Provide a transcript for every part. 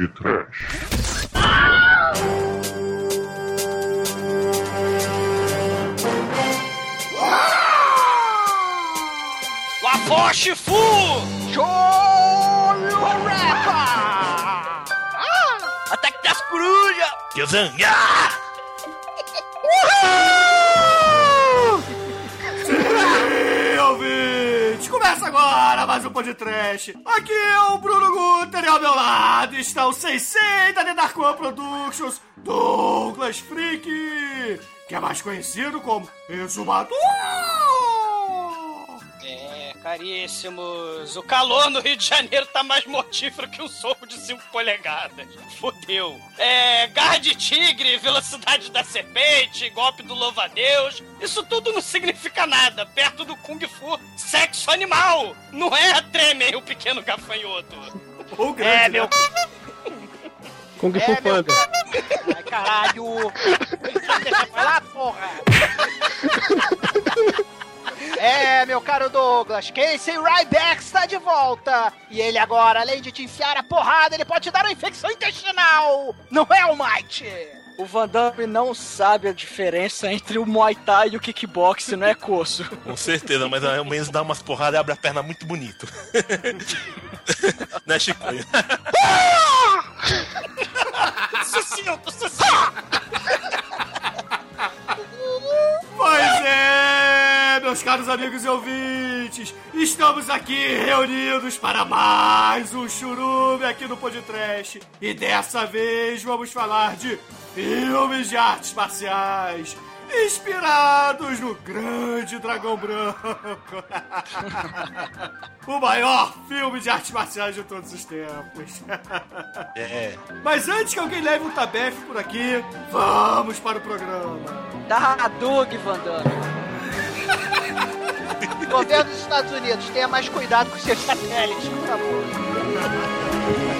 de Trash. Lafoche Fu! Ataque das corujas! Kyosan, ya! E ouvinte, começa agora mais um podcast. Aqui é o Bruno Guter e ao meu lado está o Sensei da The Dark One Productions, Douglas Freak, que é mais conhecido como Exumador. É, caríssimos, o calor no Rio de Janeiro tá mais mortífero que um soco de 5 polegadas. Fudeu. É, garra de tigre, velocidade da serpente, golpe do louva-a-Deus, isso tudo não significa nada perto do Kung Fu sexo animal. Não é Tremen, o pequeno gafanhoto. O grande, É, né? meu... Kung Fu É, meu- Panda. Ai, caralho! Deixa eu falar, porra! É, meu caro Douglas, Casey Ryback está de volta! E ele agora, além de te enfiar a porrada, ele pode te dar uma infecção intestinal! Não é, Almighty? O Van Damme não sabe a diferença entre o Muay Thai e o kickbox, não é coço. Com certeza, mas ao menos dá umas porradas e abre a perna muito bonito. né, Chico? Sucinto, sucinto! Pois é, meus caros amigos e ouvintes, estamos aqui reunidos para mais um churume aqui no Podcast. E dessa vez vamos falar de filmes de artes marciais inspirados no grande dragão branco. o maior filme de artes marciais de todos os tempos. É. Mas antes que alguém leve um tabefe por aqui, vamos para o programa. Da Hadug, Van Damme. Governo dos Estados Unidos, tenha mais cuidado com seus satélites, por favor.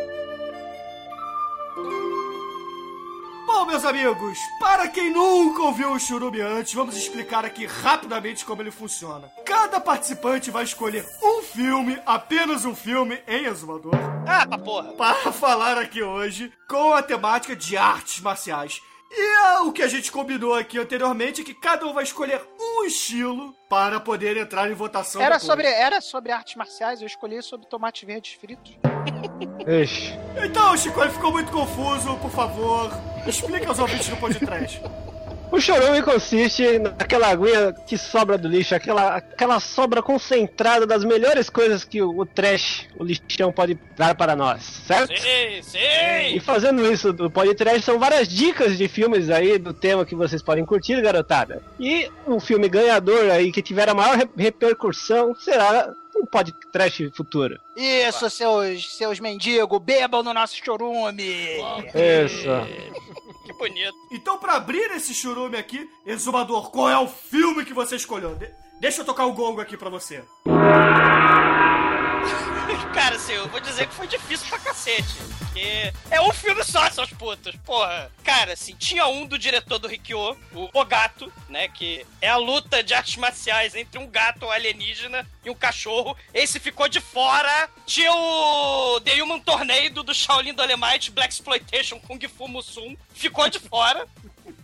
Bom, meus amigos, para quem nunca ouviu o Churume antes, vamos explicar aqui rapidamente como ele funciona. Cada participante vai escolher um filme, apenas um filme, em exumador, Ah, pra porra! para falar aqui hoje com a temática de artes marciais. E ah, o que a gente combinou aqui anteriormente é que cada um vai escolher um estilo para poder entrar em votação. Era depois. sobre, era sobre artes marciais, eu escolhi sobre tomates verdes fritos. Ixi. Então, Chico, ele ficou muito confuso, por favor. Explica aos ouvintes do podcast. O chorume consiste naquela aguinha que sobra do lixo, aquela, aquela sobra concentrada das melhores coisas que o, o trash, o lixão pode dar para nós, certo? Sim, E sim! fazendo isso do podcast, são várias dicas de filmes aí do tema que vocês podem curtir, garotada. E o filme ganhador aí que tiver a maior re- repercussão será um podcast futuro. Isso, seus, seus mendigos, bebam no nosso chorume! Isso. Que bonito. Então, pra abrir esse churume aqui, Exumador, qual é o filme que você escolheu? De- deixa eu tocar o gongo aqui pra você. Cara, assim, eu vou dizer que foi difícil pra cacete. Porque é um filme só, seus putos. Porra. Cara, assim, tinha um do diretor do Rikyo, o O Gato, né? Que é a luta de artes marciais entre um gato alienígena e um cachorro. Esse ficou de fora. Tinha o The Human Tornado do Shaolin Dolemite, Black Exploitation Kung Fu Musum. Ficou de fora.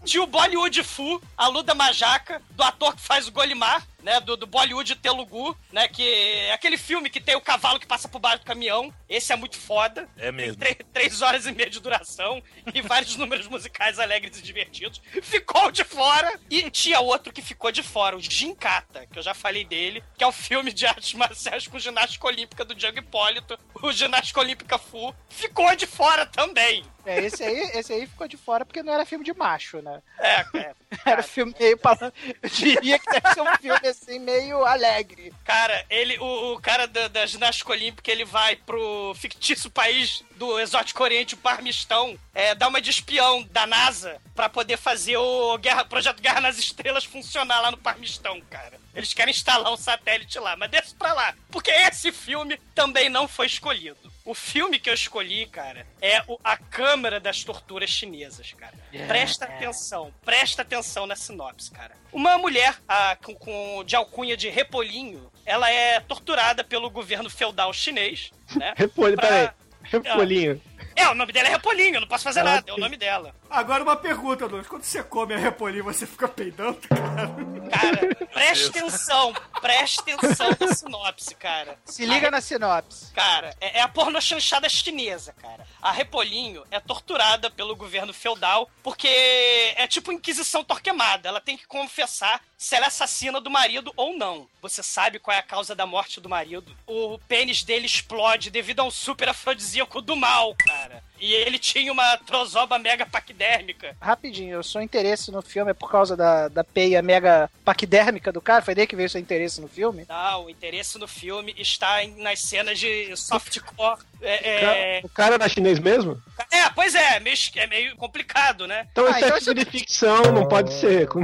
Tinha o Bollywood Fu, a Luda Majaca, do ator que faz o Golimar, né? Do, do Bollywood Telugu, né? Que é aquele filme que tem o cavalo que passa por baixo do caminhão. Esse é muito foda. É mesmo. Tem três horas e meia de duração e vários números musicais alegres e divertidos. Ficou de fora. E tinha outro que ficou de fora, o Ginkata, que eu já falei dele, que é o filme de artes marciais com ginástica olímpica do Django Hipólito, o ginástica olímpica Fu. Ficou de fora também. É, esse aí, esse aí ficou de fora porque não era filme de macho, né? É, é. Era filme meio. pra- Eu diria que deve ser um filme assim, meio alegre. Cara, ele, o, o cara da, da ginástica olímpica, ele vai pro fictício país do exótico oriente, o Parmistão, é, dar uma de espião da NASA pra poder fazer o Guerra, projeto Guerra nas Estrelas funcionar lá no Parmistão, cara. Eles querem instalar um satélite lá, mas desce pra lá. Porque esse filme também não foi escolhido. O filme que eu escolhi, cara, é o A Câmara das Torturas Chinesas, cara. Presta atenção, presta atenção na sinopse, cara. Uma mulher ah, com, com- de alcunha de Repolinho, ela é torturada pelo governo feudal chinês, né? Repolho, Pra- peraí. Repolinho. É, o nome dela é Repolinho, eu não posso fazer Ah, nada, é o nome dela. Agora uma pergunta, Douglas. Quando você come a repolinha, você fica peidando, cara? Cara, presta atenção, presta atenção na sinopse, cara. Se liga na sinopse. Cara, é, é a pornochanchada chinesa, cara. A Repolinho é torturada pelo governo feudal porque é tipo Inquisição Torquemada. Ela tem que confessar se ela é assassina do marido ou não. Você sabe qual é a causa da morte do marido? O pênis dele explode devido a um super afrodisíaco do mal, cara. E ele tinha uma trozoba mega paquidérmica. Rapidinho, eu sou interesse no filme é por causa da, da peia mega paquidérmica do cara? Foi daí que veio seu interesse no filme? Não, o interesse no filme está em- nas cenas de softcore. É, é, O cara era chinês mesmo? é, pois é, meio, é meio complicado, né? Então Ah, isso então é isso- filme de ficção, não pode ser.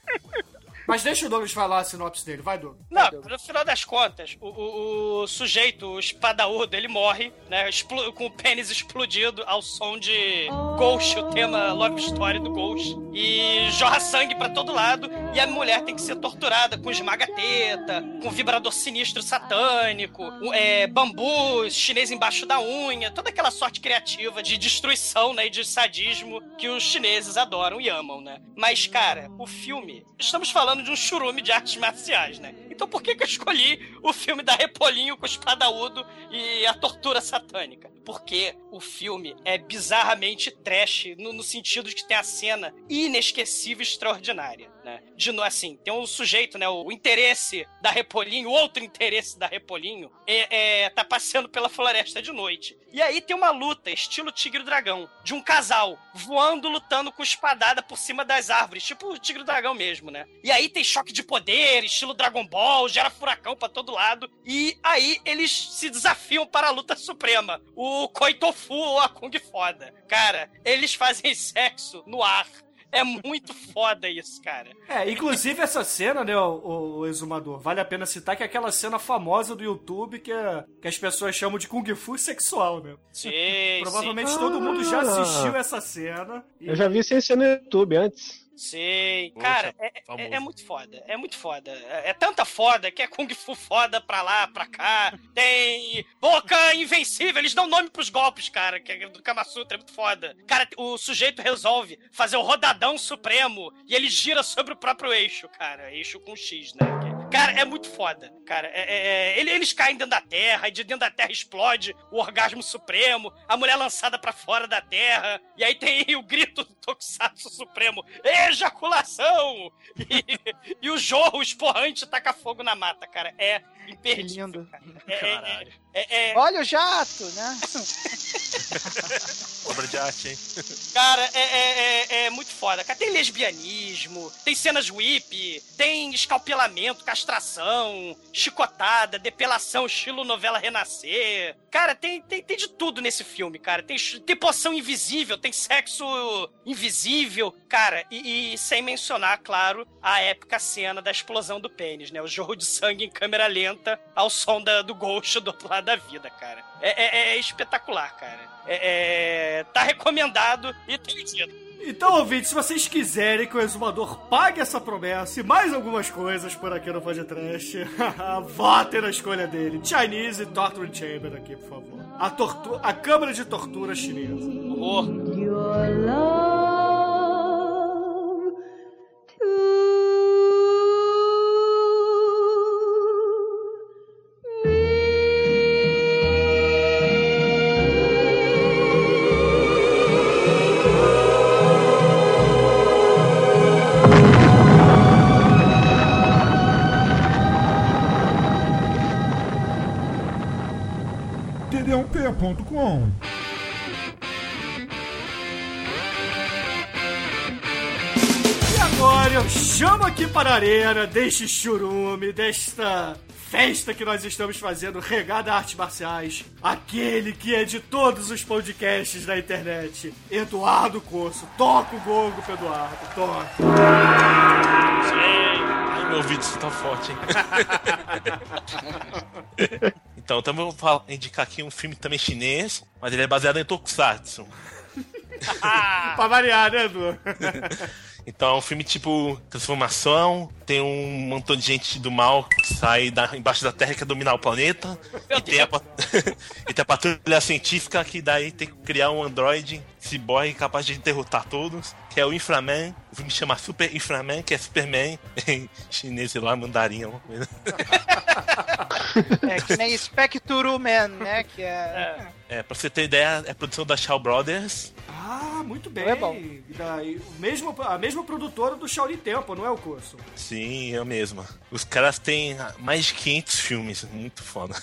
Mas deixa o Douglas falar a sinopse dele. Vai, Douglas. Não, no final das contas, o, o- o sujeito, o espadaúdo, ele morre, né? com o pênis explodido ao som de Ghost, o tema Love Story do Ghost. E jorra sangue pra todo lado. E a mulher tem que ser torturada com esmaga-teta, com vibrador sinistro satânico, é, bambu chinês embaixo da unha, toda aquela sorte criativa de destruição, né? E de sadismo que os chineses adoram e amam, né? Mas, cara, o filme. Estamos falando de um churume de artes marciais, né? Então por que, que eu escolhi o filme da Repolinho com o espadaúdo e a tortura satânica? Porque o filme é bizarramente trash, no, no sentido de que tem a cena inesquecível e extraordinária, né? De assim, tem um sujeito, né? O interesse da Repolinho, o outro interesse da Repolinho, é, é, tá passeando pela floresta de noite. E aí tem uma luta, estilo Tigre e Dragão, de um casal voando, lutando com espadada por cima das árvores, tipo o Tigre e Dragão mesmo, né? E aí tem choque de poder, estilo Dragon Ball, gera furacão pra todo lado. E aí eles se desafiam para a luta suprema, o Koitofu ou a Kung Foda. Cara, eles fazem sexo no ar. É muito foda isso, cara. É, inclusive essa cena, né, o, o exumador, vale a pena citar que é aquela cena famosa do YouTube que, é- que as pessoas chamam de Kung Fu sexual, né? Sim, Provavelmente sim. todo mundo já Ah. assistiu essa cena. E- Eu já vi sem ser no YouTube antes. Sim, Poxa, cara, é, é- é muito foda, é muito foda. É, é tanta foda que é Kung Fu foda pra lá, pra cá. Tem boca invencível, eles dão nome pros golpes, cara, que é do Kama Sutra, é muito foda. Cara, o sujeito resolve fazer o rodadão supremo e ele gira sobre o próprio eixo, cara. Eixo com X, né? Que- Cara, é muito foda, cara. É- é- é- ele- eles caem dentro da terra, e de dentro da terra explode o orgasmo supremo, a mulher lançada pra fora da terra, e aí tem o grito do Tokusatsu Supremo, ejaculação! E, e o jorro esporrante taca fogo na mata, cara. É imperdível. lindo. cara. É, é- é- é- Olha o jato, né? Obra de arte, hein? Cara, é, é- é- é muito foda. Cara, tem lesbianismo, tem cenas whip, tem escalpelamento, castração, chicotada, depilação, estilo novela Renascer. Cara, tem, tem, tem de tudo nesse filme, cara. Tem, tem poção invisível, tem sexo invisível. Cara, e, e sem mencionar, claro, a épica cena da explosão do pênis, né? O jorro de sangue em câmera lenta ao som da- do Ghost do outro lado da vida, cara. É, é- é espetacular, cara. É, é- tá recomendado e tem tido. Então, ouvintes, se vocês quiserem que o exumador pague essa promessa e mais algumas coisas por aqui no podcast, votem na escolha dele. Chinese Torture Chamber aqui, por favor. A, tortu a Câmara de Tortura Chinesa. Horror. Your E agora eu chamo aqui para a arena deste churume, desta festa que nós estamos fazendo, regada a artes marciais, aquele que é de todos os podcasts da internet, Eduardo Corso. Toca o gongo pro Eduardo, toca. Sim. Ai, meu ouvido está forte, hein? então, também vou falar- indicar aqui um filme também chinês, mas ele é baseado em Tokusatsu. pra variar, né, Edu? Então é um filme tipo transformação, tem um montão de gente do mal que sai da, embaixo da Terra e quer dominar o planeta. E tem, a, e tem a patrulha científica que daí tem que criar um androide cyborg capaz de derrotar todos, que é o Inframan. O filme chama Super Inframan, que é Superman em chinês, sei lá, mandarim, alguma coisa. É que nem Spectrum Man, né? Que é. É, pra você ter ideia, é produção da Shaw Brothers. Ah, muito bem. É bom. Daí, mesmo, a mesma produtora do Shaolin Temple, não é o Corso? Sim, eu mesma. Os caras têm mais de 500 filmes, muito foda.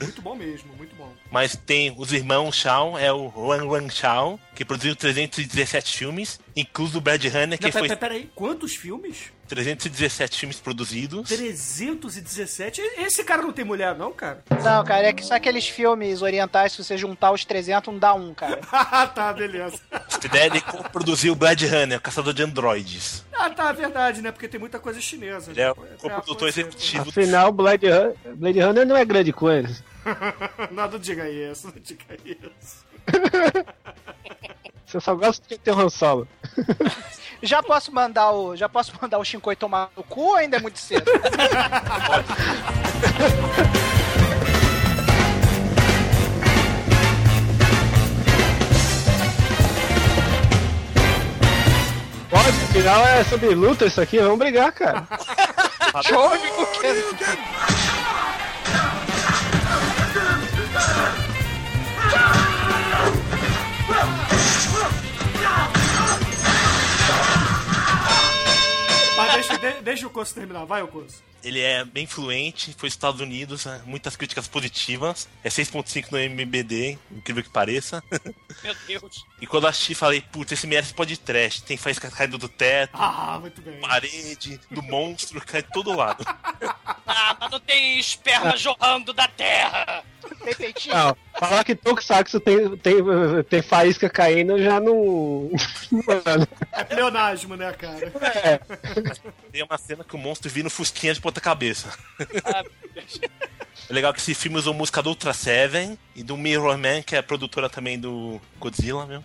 Muito bom mesmo, muito bom. Mas tem os irmãos Shaw, é o Wang Wang Shaw, que produziu 317 filmes, incluso o Brad Runner, que Não, foi pera, pera aí, quantos filmes? 317 filmes produzidos. 317? Esse cara não tem mulher, não, cara? Não, cara, é que são aqueles filmes orientais, se você juntar os 300, não dá um, cara. Ah, tá, beleza. Essa ideia ele produziu o Blade Runner, Caçador de Androides. Ah, tá, verdade, né? Porque tem muita coisa chinesa. Ele é o né? co-produtor pode ser. executivo. Afinal, Blade Runner não é grande coisa. Não, não diga isso, não diga isso. Você só gosta de ter um Han Solo. Já posso mandar o. Já posso mandar o Shinkoi tomar no cu ou ainda é muito cedo? Pode, afinal é sobre luta isso aqui, vamos brigar, cara. Show Mas deixa, de- deixa o Corso terminar, vai, o Corso. Ele é bem fluente, foi nos Estados Unidos, né? muitas críticas positivas. É 6.5 no MBD, incrível que pareça. Meu Deus. E quando eu assisti, falei, putz, esse merece pode trash. Tem faísca caindo do teto, Ah, muito bem. parede, do monstro, cai de todo lado. Ah, mas não tem esperma jorrando da terra. Tem peitinho? Não, falar que Tokusatsu tem, tem, tem faísca caindo já não. Mano, É pleonasmo, né, cara? é. Tem uma cena que o monstro vira um fusquinha de ponta cabeça. Ah. É legal que esse filme usou música do Ultra Seven e do Mirror Man, que é a produtora também do Godzilla, meu.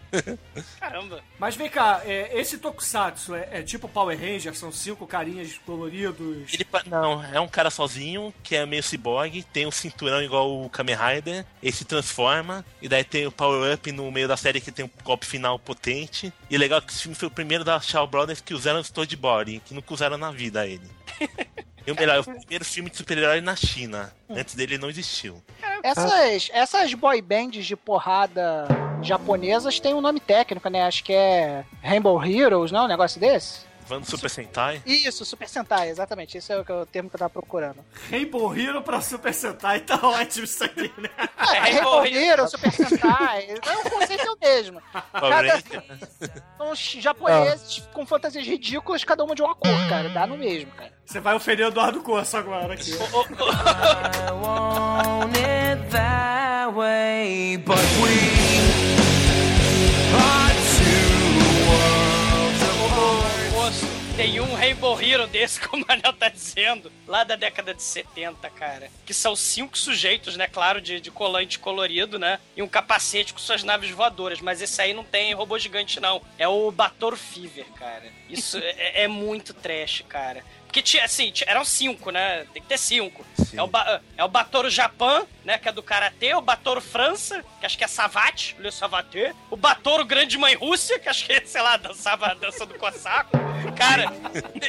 Caramba. Mas vem cá, é, esse Tokusatsu é, é tipo Power Ranger, são cinco carinhas coloridos. Ele, não, é um cara sozinho, que é meio cyborg, tem um cinturão igual o Kamen Rider, ele se transforma, e daí tem o Power Up no meio da série que tem um golpe final potente. E legal que esse filme foi o primeiro da Shaw Brothers que usaram storyboard, que nunca usaram na vida ele. E o melhor, é o primeiro filme de super-herói na China. Antes dele não existiu. Essas, essas boy bands de porrada japonesas têm um nome técnico, né? Acho que é Rainbow Heroes, não? Um negócio desse? Vando Super Sentai. Isso, Super Sentai, exatamente. Esse é o, que- o termo que eu tava procurando. Rainbow Hero pra Super Sentai, tá ótimo isso aqui, né? É, Rainbow Heroes, Super Sentai. Não, o conceito é o mesmo. Cada-. São os japoneses com fantasias ridículas, cada uma de uma cor, cara. Dá no mesmo, cara. Você vai ofender o Eduardo Corso agora aqui. Moço, tem um Rainbow Hero desse, como o Manel tá dizendo, lá da década de 70, cara. Que são cinco sujeitos, né? Claro, de, de colante colorido, né? E um capacete com suas naves voadoras. Mas esse aí não tem robô gigante, não. É o Bator Fever, cara. Isso é, é muito trash, cara. Porque tinha, assim, eram cinco, né? Tem que ter cinco. Sim. É o, ba é o Batoro Japão, né? Que é do Karatê. O Batoro França, que acho que é Savate, Le Savaté. O Batoro Grande Mãe Rússia, que acho que, sei lá, dançava a dança do Cossaco. Cara,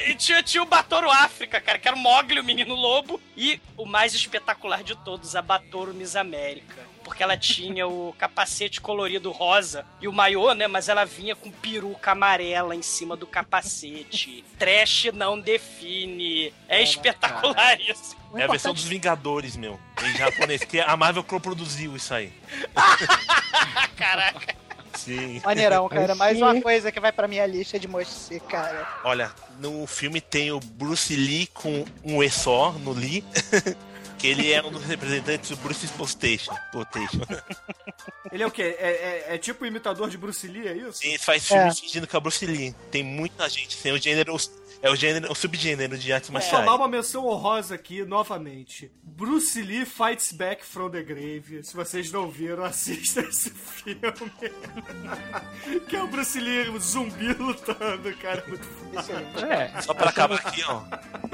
e tinha, tinha o Batoro África, cara, que era o Mogli, o menino lobo. E o mais espetacular de todos, a Batoro Miss América. Porque ela tinha o capacete colorido rosa e o maiô, né? Mas ela vinha com peruca amarela em cima do capacete. Trash não define. É espetacular isso. O É a versão dos Vingadores, meu. Em japonês, que a Marvel produziu isso aí. Caraca. Sim. Maneirão, cara. Mais sim, uma coisa que vai pra minha lista de mostre, cara. Olha, no filme tem o Bruce Lee com um E só no Lee. que ele é um dos representantes do Bruce. Exploitation. Ele é o quê? É, é- é tipo imitador de Bruce Lee, é isso? Ele faz filme fingindo que é Bruce Lee. Tem muita gente, tem o gênero. É o gênero, o subgênero de artes Vou marciais. falar uma menção honrosa aqui, novamente. Bruce Lee Fights Back from the Grave. Se vocês não viram, assista esse filme. que é o Bruce Lee zumbi lutando, cara. Muito foda. É, Só pra acabar aqui, ó.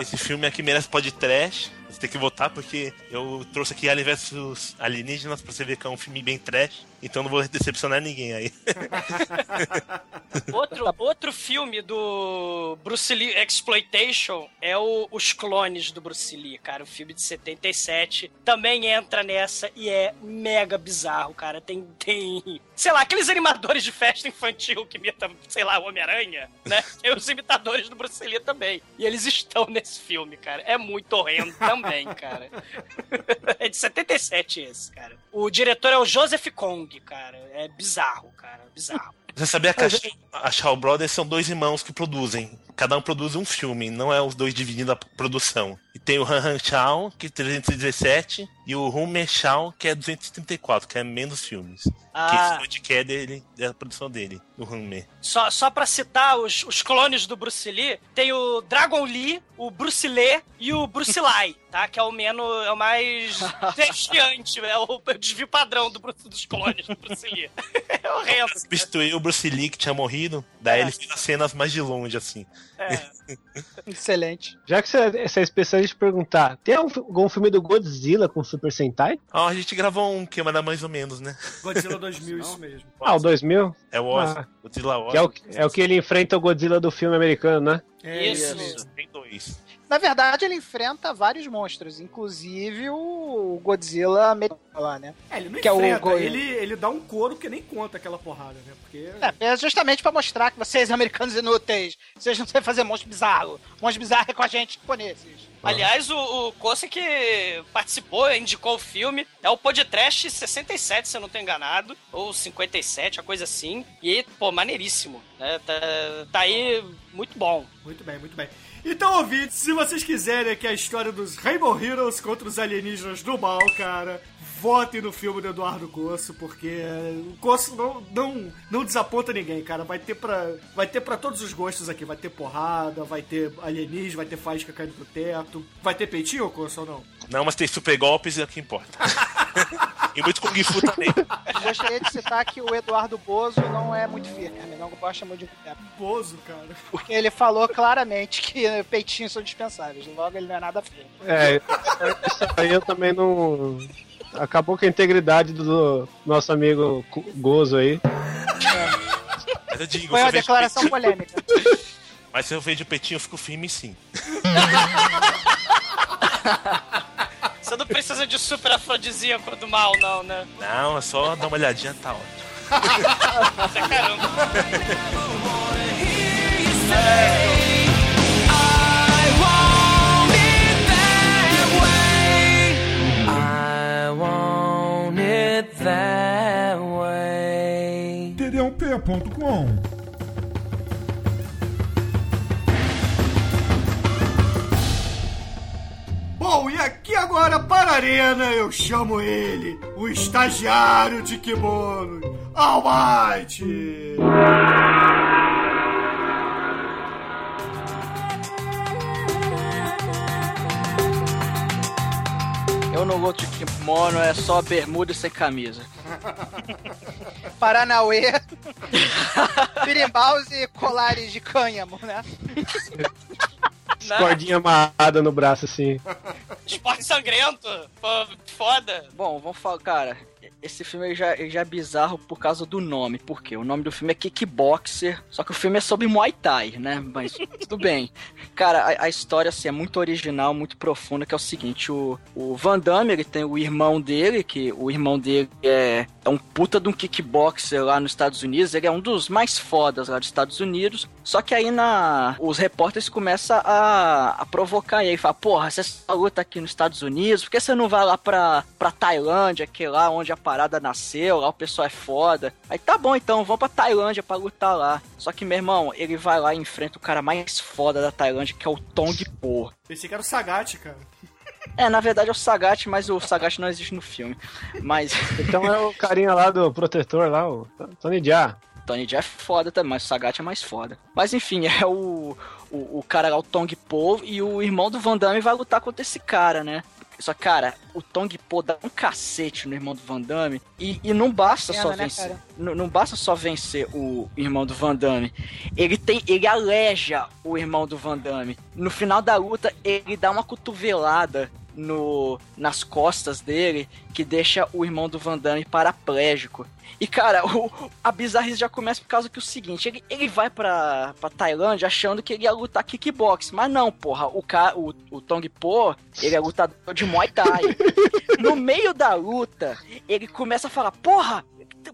Esse filme aqui merece podcast. Você tem que votar porque eu trouxe aqui Alien vs Alienígenas pra você ver que é um filme bem trash. Então não vou decepcionar ninguém aí. Outro, outro filme do Bruce Lee Exploitation é o Os Clones do Bruce Lee, cara. O filme de 77 também entra nessa e é mega bizarro, cara. Tem, tem sei lá, aqueles animadores de festa infantil que imitam, sei lá, o Homem-Aranha, né? Tem os imitadores do Bruce Lee também. E eles estão nesse filme, cara. É muito horrendo também, cara. é de 77 esse, cara. O diretor é o Joseph Kong, cara. É bizarro, cara. Bizarro. Você sabia que a, a Shaw Brothers são dois irmãos que produzem. Cada um produz um filme, não é os dois dividindo a produção. E tem o Han Han Chao, que é 317, e o Rume Chao, que é 234, que é menos filmes. Ah. Que é dele, é a produção dele, do Rume. Só, só pra citar os, os clones do Bruce Lee, tem o Dragon Lee, o Bruce Lee e o Bruce Lai, tá? Que é o menos, é o mais desviante, é o desvio padrão do Bruce- dos clones do Bruce Lee. É horrendo. Substituiu o Bruce Lee, que tinha morrido, daí ele fez as cenas mais de longe, assim. É. Excelente. já que você você é especialista de perguntar, tem algum, algum filme do Godzilla com Super Sentai? Ó, a gente gravou um que era mais ou menos, né? Godzilla 2000, isso mesmo. Ah, o 2000? É o Oz, Ah. Godzilla Oz. Que é o, é o que ele enfrenta o Godzilla do filme americano, né? É Isso. mesmo. Tem dois. Na verdade, ele enfrenta vários monstros, inclusive o Godzilla americano lá, né? É, ele não Que é o enfrenta, Go- ele, ele dá um couro que nem conta aquela porrada, né? Porque... É, é justamente pra mostrar que vocês, americanos inúteis, vocês não sabem fazer monstro bizarro. Monstro bizarro é com a gente, japoneses. Aliás, o, o Kosse que participou, indicou o filme, é o Podcast 67, se eu não tô enganado, ou 57, uma coisa assim. E, pô, maneiríssimo. Né? Tá, tá aí muito bom. Muito bem, muito bem. Então, ouvintes, se vocês quiserem aqui a história dos Rainbow Heroes contra os alienígenas do mal, cara, votem no filme do Eduardo Coço, porque o Coço não, não, não desaponta ninguém, cara. Vai ter, pra, vai ter pra todos os gostos aqui. Vai ter porrada, vai ter alienígena, vai ter faísca caindo pro teto. Vai ter peitinho, Coço, ou não? Não, mas tem super golpes e é o que importa. e muito Kung Fu também. Gostaria de citar que o Eduardo Bozo não é muito firme, não gosta muito de mulher. Bozo, cara. Porque ele falou claramente que peitinhos são dispensáveis, logo ele não é nada firme. É, isso aí eu também não. Acabou com a integridade do nosso amigo Gozo aí. Mas eu digo, Foi uma declaração peitinho- polêmica. Mas se eu vejo o peitinho, eu fico firme sim. Não precisa de super afrodisíaco do mal, não, né? Não, é só dar uma olhadinha, tá ótimo. Até caramba. td1p.com Bom, e aqui agora para a arena eu chamo ele, o estagiário de kimono, Almighty! Eu não gosto de kimono, é só bermuda e sem camisa. Paranauê, birimbaus e colares de cânhamo, né? Né? Cordinha amarrada no braço assim. Esporte sangrento. Foda. Bom, vamos falar, cara. Esse filme já, já é bizarro por causa do nome. Por quê? O nome do filme é Kickboxer, só que o filme é sobre Muay Thai, né? Mas tudo bem. Cara, a, a história assim, é muito original, muito profunda, que é o seguinte, o, o Van Damme, ele tem o irmão dele, que o irmão dele é, é um puta de um kickboxer lá nos Estados Unidos, ele é um dos mais fodas lá dos Estados Unidos, Só que aí na os repórteres começam a, a provocar ele. Fala, porra, você só luta aqui nos Estados Unidos, por que você não vai lá pra, pra Tailândia, que é lá onde a parada nasceu, lá o pessoal é foda. Aí tá bom então, vamos pra Tailândia pra lutar lá. Só que, meu irmão, ele vai lá e enfrenta o cara mais foda da Tailândia, que é o Tong Po. Pensei que era o Sagat, cara. É, na verdade é o Sagat, mas o Sagat não existe no filme. Mas. Então é o carinha lá do protetor lá, o Tony Jaa. Tony Jaa é foda também, mas o Sagat é mais foda. Mas enfim, é o, o, o cara lá, o Tong Po, e o irmão do Van Damme vai lutar contra esse cara, né? Só, cara, o Tong Po dá um cacete no irmão do Van Damme e, e não basta Pena, só né, vencer. Não, não basta só vencer o irmão do Van Damme. Ele tem. Ele aleja o irmão do Van Damme. No final da luta, ele dá uma cotovelada no, nas costas dele que deixa o irmão do Van Damme paraplégico. E cara, o, a bizarrice já começa por causa que é o seguinte, ele, ele vai pra, pra Tailândia achando que ele ia lutar kickbox, mas não, porra, o, cara, o, o Tong Po, ele é lutador de Muay Thai. No meio da luta, ele começa a falar, porra,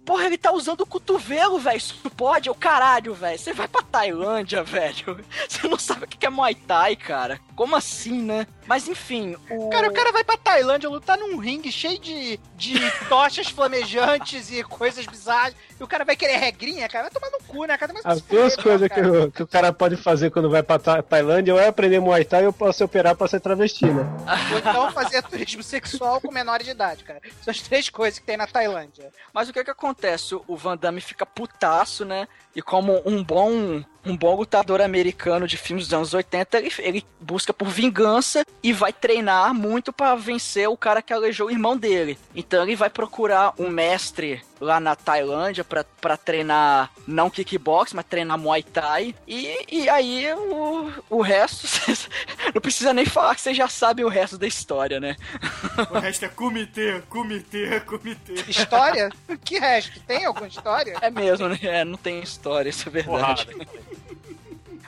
Porra, ele tá usando o cotovelo, velho. Isso pode? É o caralho, velho. Você vai pra Tailândia, velho. Você não sabe o que é Muay Thai, cara. Como assim, né? Mas enfim, o. Cara, o cara vai pra Tailândia lutar num ringue cheio de, de tochas flamejantes e coisas bizarras. E o cara vai querer regrinha, cara. Vai tomar no cu, né, cara? Mas As duas coisas que o, que o cara pode fazer quando vai pra Ta- Tailândia ou é aprender Muay Thai ou se operar pra ser travesti, né? Ou então fazer turismo sexual com menores de idade, cara. São as três coisas que tem na Tailândia. Mas o que que acontece? O Van Damme fica putaço, né? E como um bom um bom lutador americano de filmes dos anos 80, ele, ele busca por vingança e vai treinar muito pra vencer o cara que aleijou o irmão dele. Então ele vai procurar um mestre lá na Tailândia pra, pra treinar não kickbox, mas treinar Muay Thai. E, e aí o, o resto, não precisa nem falar que vocês já sabem o resto da história, né? O resto é comitê, comitê, comitê. História? que resto? Tem alguma história? É mesmo, né? É, não tem história, isso é verdade.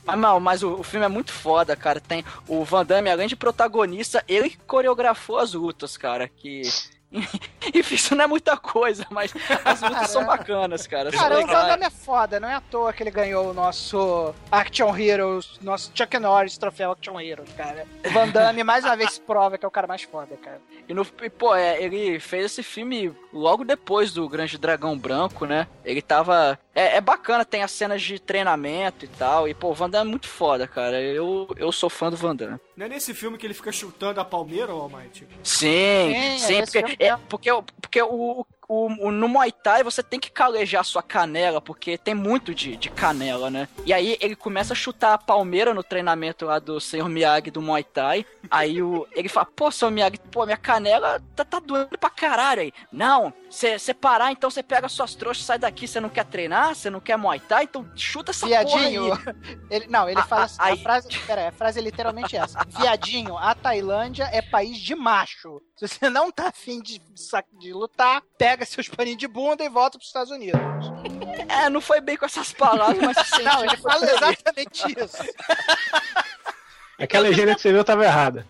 Mas não, mas o, o filme é muito foda, cara. Tem o Van Damme, além de protagonista, ele coreografou as lutas, cara. Que. Enfim, isso não é muita coisa, mas as lutas são bacanas, cara. Cara, o. Van Damme é foda, não é à toa que ele ganhou o nosso Action Heroes, nosso Chuck Norris troféu Action Heroes, cara. O Van Damme mais uma vez prova que é o cara mais foda, cara. E, no, e, pô, é, ele fez esse filme logo depois do Grande Dragão Branco, né? Ele tava. É, é bacana, tem as cenas de treinamento e tal. E, pô, o Van Damme é muito foda, cara. Eu, eu sou fã do Van Damme. Não é nesse filme que ele fica chutando a palmeira, ô Almighty? Sim, Sim, sim, esse porque, é, é. porque, o- porque o, o, o- no Muay Thai você tem que calejar sua canela, porque tem muito de, de canela, né? E aí ele começa a chutar a palmeira no treinamento lá do Sr. Miyagi do Muay Thai. Aí o, ele fala, pô, Sr. Miyagi, pô, minha canela tá, tá doendo pra caralho aí. Não, você parar, então você pega suas trouxas, sai daqui, você não quer treinar, você não quer Muay Thai, então chuta essa Viadinho. porra aí. Ele, não, ele Ah, fala assim, aí. a frase, pera, a frase é literalmente essa. Viadinho, a Tailândia é país de macho. Se você não tá afim de, de lutar, pega seus paninhos de bunda e volta pros Estados Unidos. É, não foi bem com essas palavras, mas. Não, ele fala exatamente isso. Aquela legenda que você viu tava errada.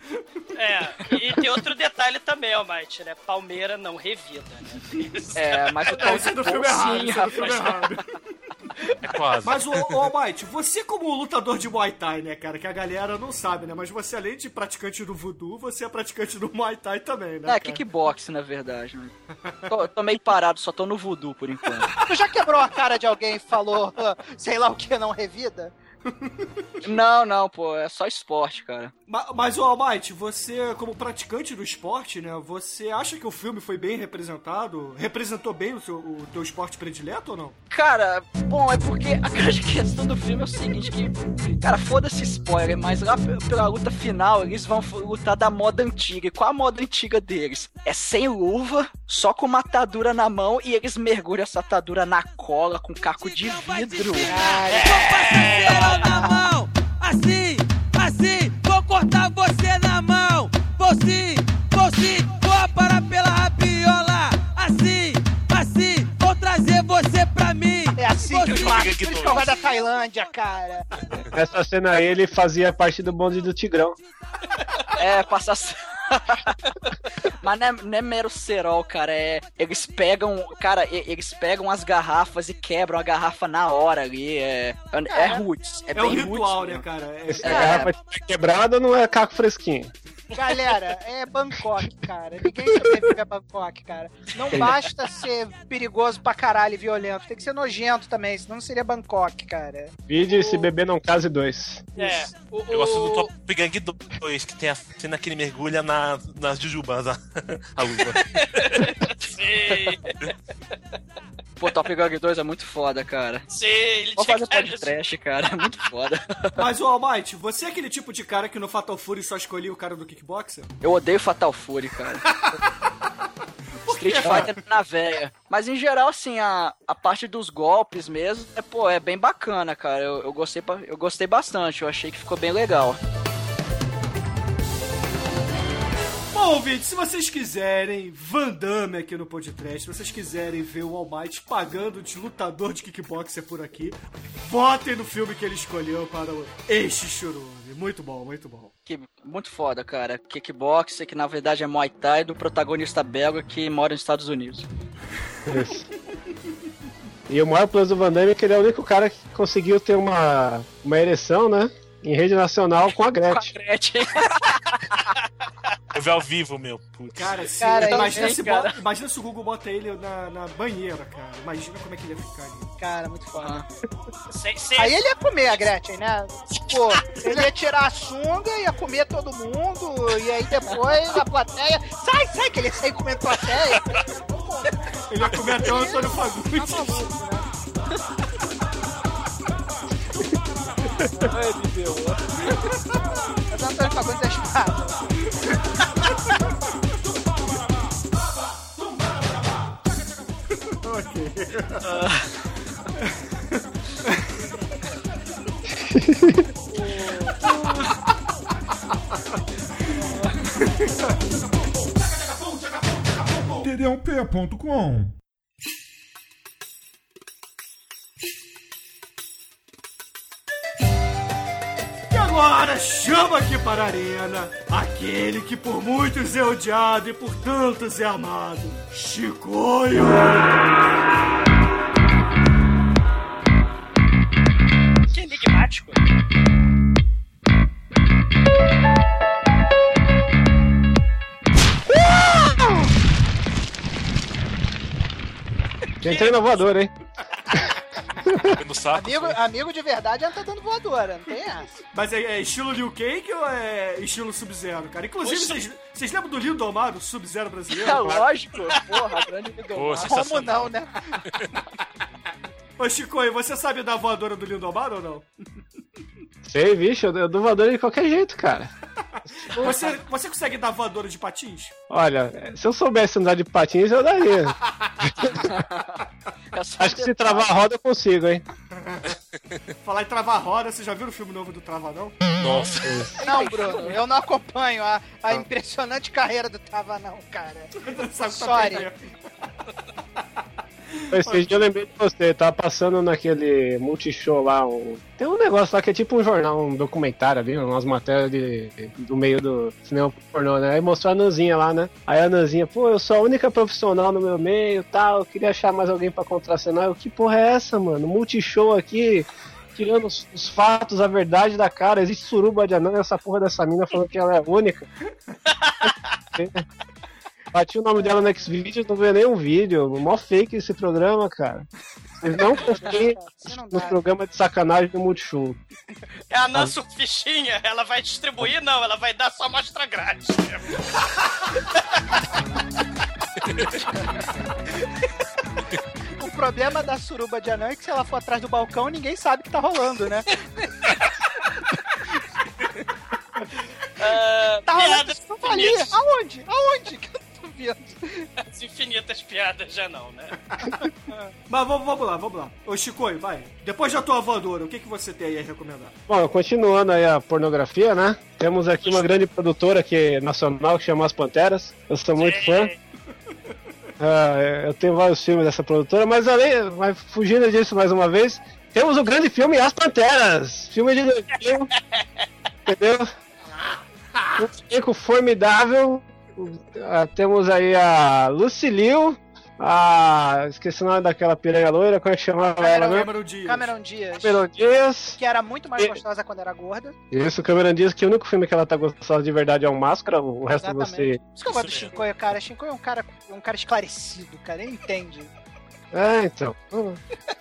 É, e tem outro detalhe também, Almighty, né? Palmeira não revida, né? É, mas o isso é do filme errado, sim, isso é do filme rapaz. errado. É quase. Mas, ô, ô Almighty, você como lutador de Muay Thai, né, cara, que a galera não sabe, né, mas você além de praticante do voodoo, você é praticante do Muay Thai também, né, É, cara? kickbox, na verdade. Né? Tô, tô meio parado, só tô no voodoo por enquanto. Tu já quebrou a cara de alguém e falou, sei lá o que, não revida? Não, não, pô, é só esporte, cara. Ma- Mas, ô Almighty, você, como praticante do esporte, né, você acha que o filme foi bem representado? Representou bem o, seu, o teu esporte predileto ou não? Cara, bom, é porque a grande questão do filme é o seguinte, que, cara, foda-se spoiler, mas lá pela luta final, eles vão lutar da moda antiga. E qual a moda antiga deles? É sem luva, só com uma atadura na mão, e eles mergulham essa atadura na cola com caco de vidro. Passageiro na mão, assim, assim, vou cortar você na mão. Vou sim, vou sim, vou parar pela rabiola. Assim, assim, vou trazer você pra mim. É assim que os Você- machos que ficam vai da Tailândia, cara. Nessa cena aí ele fazia parte do bonde do Tigrão. É, passa... Mas não é, não é mero cerol, cara. É, eles pegam. Cara, e- eles pegam as garrafas e quebram a garrafa na hora ali. É, é, roots. É, É, o bem ritual, roots, né, cara? É- Se a garrafa tiver quebrada, não é caco fresquinho. Galera, é Bangkok, cara. Ninguém sobrevive a Bangkok, cara. Não basta ser perigoso pra caralho e violento. Tem que ser nojento também, senão não seria Bangkok, cara. Vídeo se beber não case dois. É. O, Eu gosto do o- Top Gang 2, que tem a cena que ele mergulha na, nas jujubas, a, a luva. Sim, Pô, Top Gun 2 é muito foda, cara. sim, ele Vou fazer cara podcast, cara. É muito foda. Mas, ô Almighty, você é aquele tipo de cara que no Fatal Fury só escolhia o cara do kickboxer? Eu odeio Fatal Fury, cara. Street Fighter na veia. Mas em geral, assim, a, a parte dos golpes mesmo, é, pô, é bem bacana, cara. Eu, eu, gostei, eu gostei bastante, eu achei que ficou bem legal. Bom, ouvinte, se vocês quiserem Van Damme aqui no podcast, se vocês quiserem ver o Almighty pagando de lutador de kickboxer por aqui, votem no filme que ele escolheu para o Este Churume. Muito bom, muito bom. Que, muito foda, cara. Kickboxer, que na verdade é Muay Thai, do protagonista belga que mora nos Estados Unidos. Isso. E o maior plus do Van Damme é que ele é o único cara que conseguiu ter uma, uma ereção, né? Em rede nacional com a Gretchen. Gretchen. Eu vi ao vivo, meu. Putz. Cara, se, Cara, imagina, também, se cara. bota- imagina se o Google bota ele na, na banheira, cara. Imagina como é que ele ia ficar ali. Cara, muito foda. Sem, sem, Aí ele ia comer a Gretchen, né? Pô, ele ia tirar a sunga, ia comer todo mundo, e aí depois a plateia. Sai, sai, que ele ia sair comendo plateia. Ele ia comer até o Antônio Tá Fagundes. maluco, né? Mas o Antônio Fagundes é espada. td1p.com agora chama aqui para a arena aquele que por muitos é odiado e por tantos é amado, Chicoio. que enigmático. Já entrei na voadora, hein? No saco. Amigo, amigo de verdade ela tá dando voadora, não tem essa. Mas é, é estilo Liu Kang ou é estilo Sub-Zero, cara? Inclusive, vocês, lembram do Liu Domado, Sub-Zero brasileiro? É lógico, porra, grande Miguel. Como não, né? Ô, Chicoio, você sabe da voadora do Liu Domado ou não? Sei, bicho, eu dou voadora de qualquer jeito, cara. Você, você consegue dar voadora de patins? Olha, se eu soubesse andar de patins, eu daria. É Acho que se travar a roda eu consigo, hein? Falar em travar roda, você já viu o filme novo do Travanão? Nossa. Não, Bruno, eu não acompanho a, a impressionante carreira do Tava, não, cara. Sabe Sorry. é? Esses dias eu lembrei de você, tava passando naquele multishow lá, um... tem um negócio lá que é tipo um jornal, um documentário ali, umas matérias de, do meio do cinema pornô, né? Aí mostrou a Nanzinha lá, né? Aí a Nanzinha, pô, eu sou a única profissional no meu meio tal, eu queria achar mais alguém pra contracenar. Eu, que porra é essa, mano? Multishow aqui, tirando os, os fatos, a verdade da cara, existe suruba de anão essa porra dessa mina falando que ela é única. Bati o nome dela no Xvideos, não veio nenhum vídeo. Mó fake esse programa, cara. Vocês não confiem no programa de sacanagem do Multishow. É a Nancy Fichinha, ela vai distribuir? Não, ela vai dar só mostra grátis. O problema da suruba de anão é que se ela for atrás do balcão, ninguém sabe o que tá rolando, né? Ah, Tá rolando ali. Aonde? Aonde que vendo? As infinitas piadas já não, né? Mas vamos, vamos lá, vamos lá. Ô, Chicoio, vai. Depois da tua voadora, o que, que você tem aí a recomendar? Bom, continuando aí a pornografia, né? Temos aqui uma grande produtora aqui, nacional que chama As Panteras. Eu sou muito fã. Ah, eu tenho vários filmes dessa produtora, mas além, mas fugindo disso mais uma vez, temos o grande filme As Panteras. Filme de 2000, entendeu? Um elenco formidável. Ah, temos aí a Lucilio, a. Esqueci o nome daquela piranha loira, como é que chamava ela mesmo? Cameron Diaz. Cameron Dias. Cameron Dias. Que era muito mais E- gostosa quando era gorda. Isso, Cameron Dias, que o único filme que ela tá gostosa de verdade é o Máscara, o resto Exatamente. você. Por isso que eu gosto do. Shinkoio, cara. Shinkoio é um cara, um cara esclarecido, cara. Ele entende. É, então. Hum.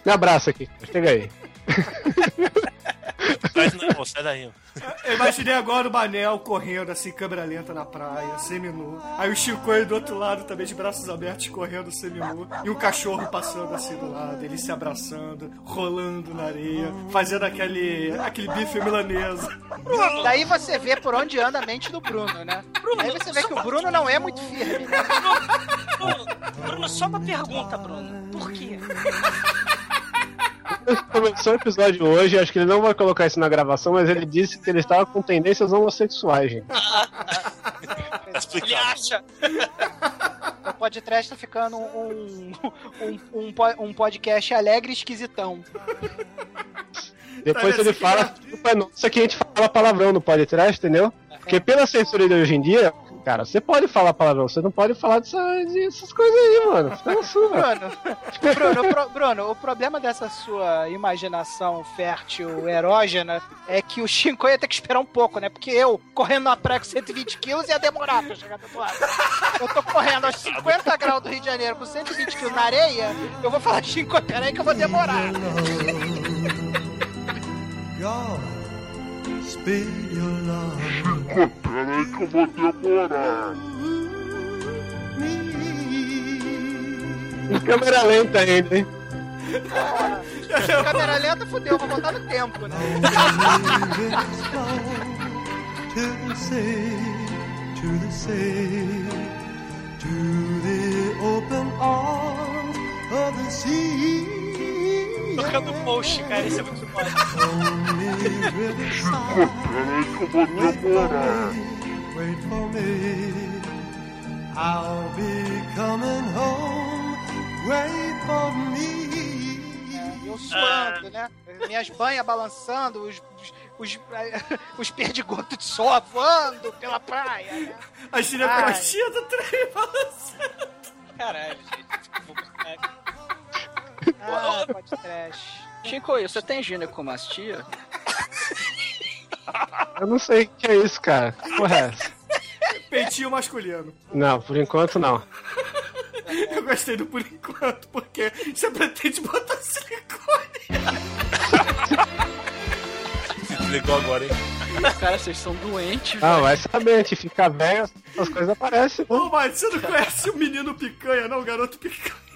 Me abraça aqui, chega aí. Mas não, sai daí. Eu imaginei agora o Manel correndo assim, câmera lenta na praia, seminu. Aí o Chicoio do outro lado também, de braços abertos, correndo seminu. E um cachorro passando assim do lado, ele se abraçando, rolando na areia, fazendo aquele, aquele bife milanesa. Daí você vê por onde anda a mente do Bruno, né? Aí você vê que o Bruno não é muito firme. né? Bruno, Bruno, só uma pergunta, Bruno. Por quê? Começou o episódio hoje, acho que ele não vai colocar isso na gravação, mas ele disse que ele estava com tendências homossexuais, gente. Ele acha. O podcast tá ficando um, um, um, um podcast alegre e esquisitão. Depois Tá, ele fala, culpa é nossa que a gente fala palavrão no podcast, entendeu? Porque pela censura de hoje em dia, cara, você pode falar palavrão, você não pode falar dessa- dessas coisas aí, mano. Fica na sua. Bruno, Bruno, o pro- Bruno, o problema dessa sua imaginação fértil, erógena, é que o Shinko ia ter que esperar um pouco, né? Porque eu, correndo na praia com 120 quilos, ia demorar pra chegar do outro lado. Eu tô correndo aos 50 graus do Rio de Janeiro com 120 quilos na areia, eu vou falar, Shinko, peraí que eu vou demorar. Peraí que eu vou demorar. Em câmera lenta ainda, hein? Câmera lenta, fudeu, vou botar no tempo, né? Tocando post, cara. Isso é muito foda. Peraí que eu vou demorar. É, eu suando, né? Minhas banhas balançando, os, os, os, os perdigotos de sol voando pela praia, né? A ginecologia do trem balançando. Caralho, gente. Ah, podcast. Shinkoio, você tem ginecomastia? Eu não sei o que é isso, cara. Que Porra, é essa? Peitinho masculino. Não, por enquanto não. Eu gostei do por enquanto, porque você pretende botar silicone. Se desligou agora, hein? Cara, vocês são doentes, velho. vai saber, a gente fica velho, as coisas aparecem. Ô, mas você não conhece o menino picanha, não? O garoto picanha.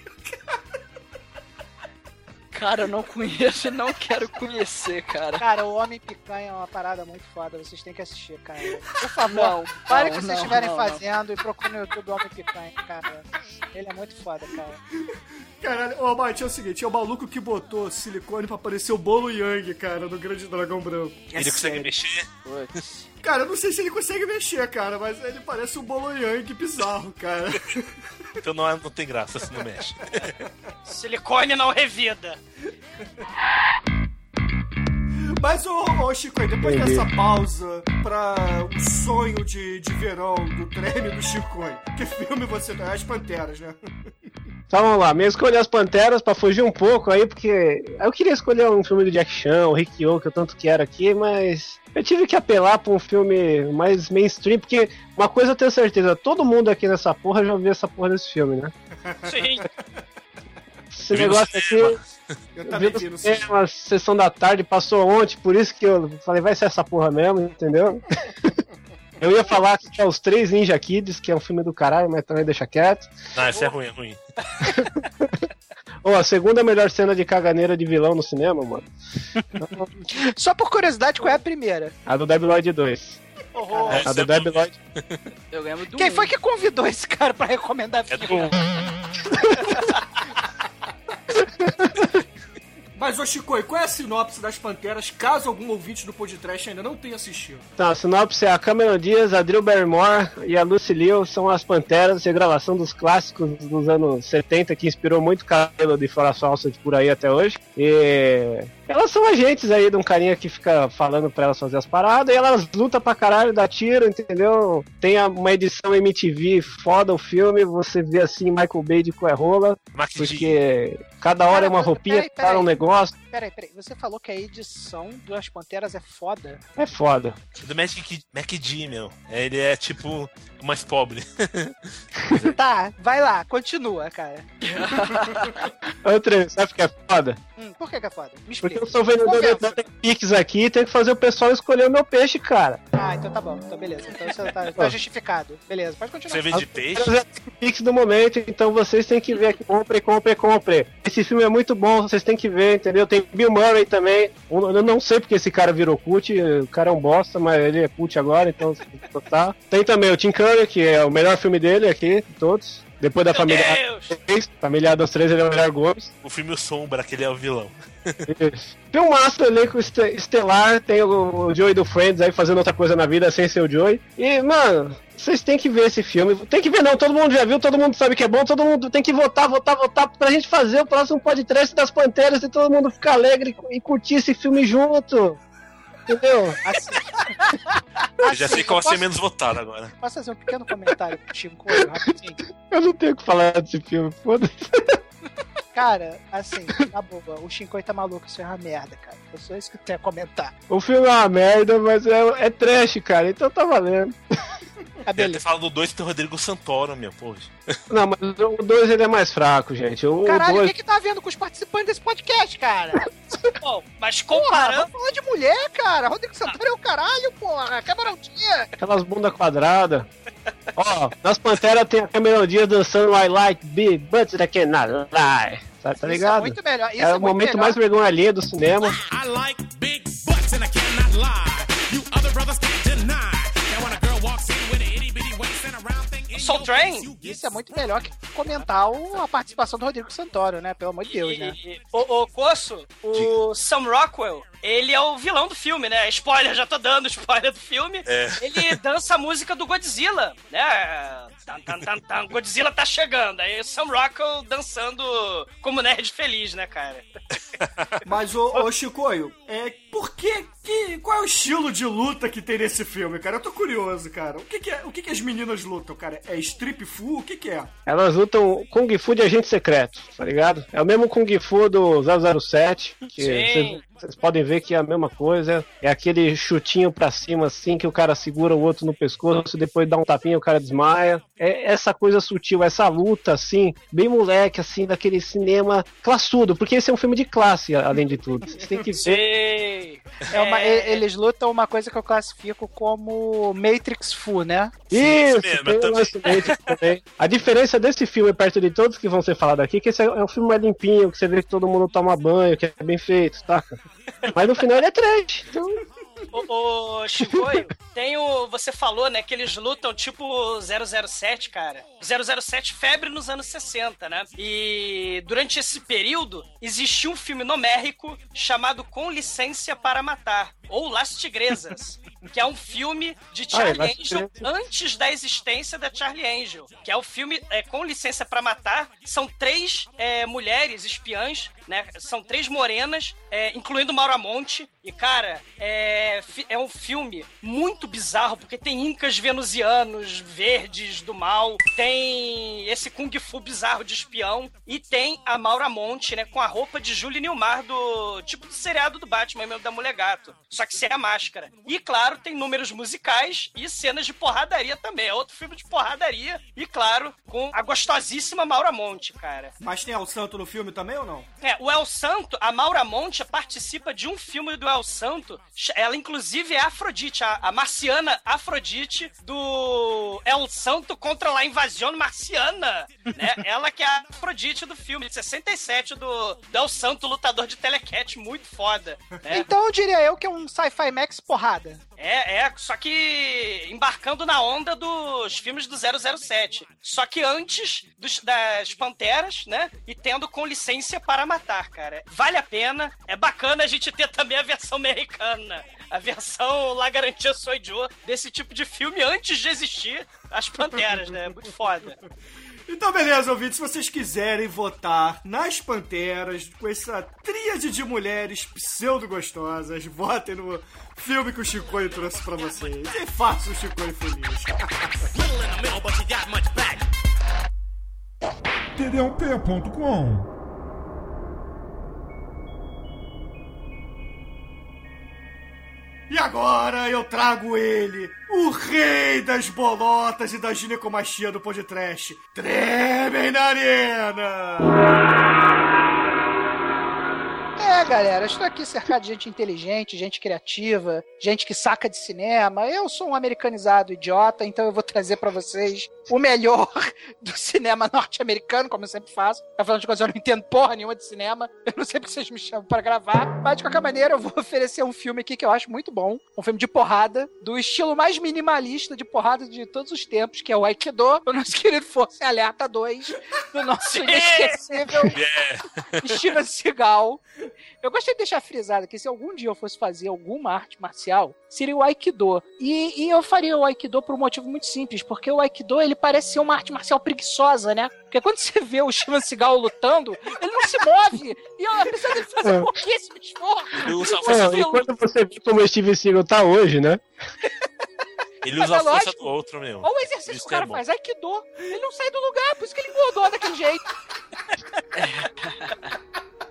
Cara, eu não conheço e não quero conhecer, cara. Cara, o Homem Picanha é uma parada muito foda, vocês têm que assistir, cara. Por favor, Não, pare o não, que vocês não, estiverem não, fazendo e procure no YouTube o Homem Picanha, cara. Ele é muito foda, cara. Caralho, ô, Mate, é o seguinte, é o maluco que botou silicone pra parecer o Bolo Yang, cara, no Grande Dragão Branco. É Ele consegue sério. mexer? Putz. Cara, eu não sei se ele consegue mexer, cara, mas ele parece um Bolo Yang bizarro, cara. Então não, é- não tem graça se não mexe. Silicone não revida. Mas, ô, ô Chico, aí, depois Entendi. dessa pausa pra o sonho de, de verão do trem do Chico, que filme você dá? As Panteras, né? Então vamos lá, minha escolha as Panteras pra fugir um pouco aí, porque eu queria escolher um filme do Jack Chan, o Rikyo, que eu tanto quero aqui, mas eu tive que apelar pra um filme mais mainstream, porque uma coisa eu tenho certeza, todo mundo aqui nessa porra já viu essa porra desse filme, né? Sim. Esse negócio aqui, Eu também vi no cinema. cinema, sessão da tarde, passou ontem, por isso que eu falei, vai ser essa porra mesmo, entendeu? Eu ia falar que é os Três Ninja Kids, que é um filme do caralho, mas também deixa quieto. Não, isso é ruim, é ruim. Ó, a segunda melhor cena de caganeira de vilão no cinema, mano. Só por curiosidade, qual é a primeira? A do Debi Lloyd 2. Horror. É, A do é. Lloyd. Eu lembro do Quem um. foi que convidou esse cara pra recomendar É do filme? Mas, ô Chico, qual é a sinopse das Panteras, caso algum ouvinte do podcast ainda não tenha assistido? Então, a sinopse é a Cameron Diaz, a Drew Barrymore e a Lucy Liu são as Panteras, regravação dos clássicos dos anos 70 que inspirou muito cabelo de Flora Salsa por aí até hoje. E Elas são agentes aí de um carinha que fica falando pra elas fazer as paradas e elas lutam pra caralho, dá tiro, entendeu? Tem a- uma edição MTV foda o filme, você vê assim Michael Bay de cuerrola, porque cada hora é uma roupinha, cada um negócio. Peraí, peraí. Você falou que a edição das Panteras é foda. É foda. Do Magic, Magic meu. Ele é tipo o mais pobre. tá, vai lá, continua, cara. Outra, sabe o que é foda? Hum, por que que é foda? Me Porque eu sou vendedor de. Tech Pix aqui e tenho que fazer o pessoal escolher o meu peixe, cara. Ah, então tá bom. Então beleza. Então você tá, tá justificado. Beleza, pode continuar. As- as Pix do momento, então vocês têm que ver aqui. Compre, compre, compre. Esse filme é muito bom, vocês têm que ver, entendeu? Tem Bill Murray também. Eu não sei porque esse cara virou cult, o cara é um bosta, mas ele é cult agora, então você tem também o Tim Curry, que é o melhor filme dele aqui, todos. Depois da família Adams 3, Família Adams 3, ele é o melhor Gomes. O filme O Sombra, que ele é o vilão. Filmaço, elenco este- estelar, tem o Joey do Friends aí fazendo outra coisa na vida sem ser o Joey. E, mano, vocês têm que ver esse filme. Tem que ver não, todo mundo já viu, todo mundo sabe que é bom, todo mundo tem que votar, votar, votar pra gente fazer o próximo podcast das Panteras e todo mundo ficar alegre e curtir esse filme junto. Entendeu? Eu já sei qual vai ser menos votado agora. Posso fazer um pequeno comentário pro Chico rapidinho? Eu não tenho o que falar desse filme, foda-se. Cara, assim, na boa, o Shinkoi tá maluco, isso é uma merda, cara. Eu só isso que eu tenho a comentar. O filme é uma merda, mas é, é trash, cara, então tá valendo. Deve ter falado do 2 tem o Rodrigo Santoro, meu, poxa. Não, mas o 2 ele é mais fraco, gente. O Caralho, o dois- que que tá vendo com os participantes desse podcast, cara? Bom, mas Porra, comparando. vamos falar de mulher, cara. Rodrigo Santoro é o caralho, porra. Camarão dia. Aquelas bunda quadrada. Ó, nas Panteras tem a Cameron Diaz dançando I like big butts that cannot lie. Tá, tá Isso é ligado? muito melhor, isso é é o momento melhor. mais vergonha alheia do cinema. I like big butts and I cannot lie. You other brothers can't Soul Train? Isso é muito melhor que comentar o- a participação do Rodrigo Santoro, né? Pelo amor de Deus, né? E- O, o Coço, o Sam Rockwell, ele é o vilão do filme, né? Spoiler, já tô dando spoiler do filme. É. Ele dança a música do Godzilla, né? Tan, tan, tan, tan. Godzilla tá chegando. Aí o Sam Rockwell dançando como nerd feliz, né, cara? Mas, ô, ô Chicoio, é, por que, que. Qual é o estilo de luta que tem nesse filme, cara? Eu tô curioso, cara. O que, que, é, o que, que as meninas lutam, cara? É strip full? O que, que é? Elas lutam Kung Fu de agente secreto, tá ligado? É o mesmo Kung Fu do 007, que Sim. vocês podem ver que é a mesma coisa. É aquele chutinho pra cima assim que o cara segura o outro no pescoço, depois dá um tapinha o cara desmaia. É essa coisa sutil, essa luta assim, bem moleque assim, daquele cinema classudo, porque esse é um filme de classe, além de tudo. Vocês têm que ver. Sei. É uma- e- Eles lutam uma coisa que eu classifico como Matrix Fu, né? Isso, mesmo, eu um também. A diferença desse filme, perto de todos que vão ser falados aqui, é que esse é um filme mais limpinho, que você vê que todo mundo toma banho, que é bem feito, tá? Mas no final ele é trash. Então, Ô, ô Chicoio, tem o. Você falou, né, que eles lutam tipo 007, cara. 007 febre nos anos 60, né? E durante esse período existiu um filme nomérico chamado Com Licença para Matar, ou Las Tigresas. Que é um filme de Ah, é, Charlie Angel antes da existência da Charlie Angel. Que é o filme é, Com Licença para Matar. São três é, mulheres espiãs, né? São três morenas, é, incluindo Maura Monte. E, cara, é, é um filme muito bizarro, porque tem incas venusianos, verdes do mal, tem esse Kung Fu bizarro de espião, e tem a Maura Monte, né, com a roupa de Julie Newmar do tipo do seriado do Batman, mesmo da Mulher Gato. Só que sem a máscara. E, claro, tem números musicais e cenas de porradaria também. É outro filme de porradaria. E, claro, com a gostosíssima Maura Monte, cara. Mas tem El Santo no filme também ou não? É, o El Santo, a Maura Monte participa de um filme do El Santo. Ela, inclusive, é Afrodite, a, a marciana Afrodite do El Santo contra a invasão marciana. Né? Ela que é a Afrodite do filme de 67 do, do El Santo, lutador de telecat, muito foda. né? Então eu diria eu que é um sci-fi max porrada. É, é, só que embarcando na onda dos filmes do 007. Só que antes dos- das Panteras, né? E tendo com licença para matar, cara. Vale a pena. É bacana a gente ter também a versão americana. A versão La Garantia Soy Joe desse tipo de filme antes de existir as Panteras, né? Muito foda. Então, beleza, ouvintes, se vocês quiserem votar nas Panteras com essa tríade de mulheres pseudo-gostosas, votem no filme que o Chicoio trouxe pra vocês. É e faça o Chicoio feliz. Terãoper.com E agora eu trago ele, o rei das bolotas e da ginecomastia do podcast. Tremem na arena! Galera, estou aqui cercado de gente inteligente, gente criativa, gente que saca de cinema. Eu sou um americanizado idiota, então eu vou trazer pra vocês o melhor do cinema norte-americano, como eu sempre faço. Afinal de contas, eu não entendo porra nenhuma de cinema. Eu não sei porque vocês me chamam pra gravar. Mas, de qualquer maneira, eu vou oferecer um filme aqui que eu acho muito bom. Um filme de porrada, do estilo mais minimalista de porrada de todos os tempos, que é o Aikido, o nosso querido Força Alerta 2, do nosso inesquecível Steven Seagal. Eu gostaria de deixar frisado que se algum dia eu fosse fazer alguma arte marcial, seria o Aikido. E, e eu faria o Aikido por um motivo muito simples, porque o Aikido ele parece ser uma arte marcial preguiçosa, né? Porque quando você vê o Steven Seagal lutando, ele não se move. E apesar dele fazer É. pouquíssimo esforço, Não, e quando você vê como o Steven Seagal tá hoje, né? Ele usa é a força lógico. do outro, meu. olha o exercício Isso que o cara é faz, Aikido. Ele não sai do lugar, por isso que ele engordou daquele jeito.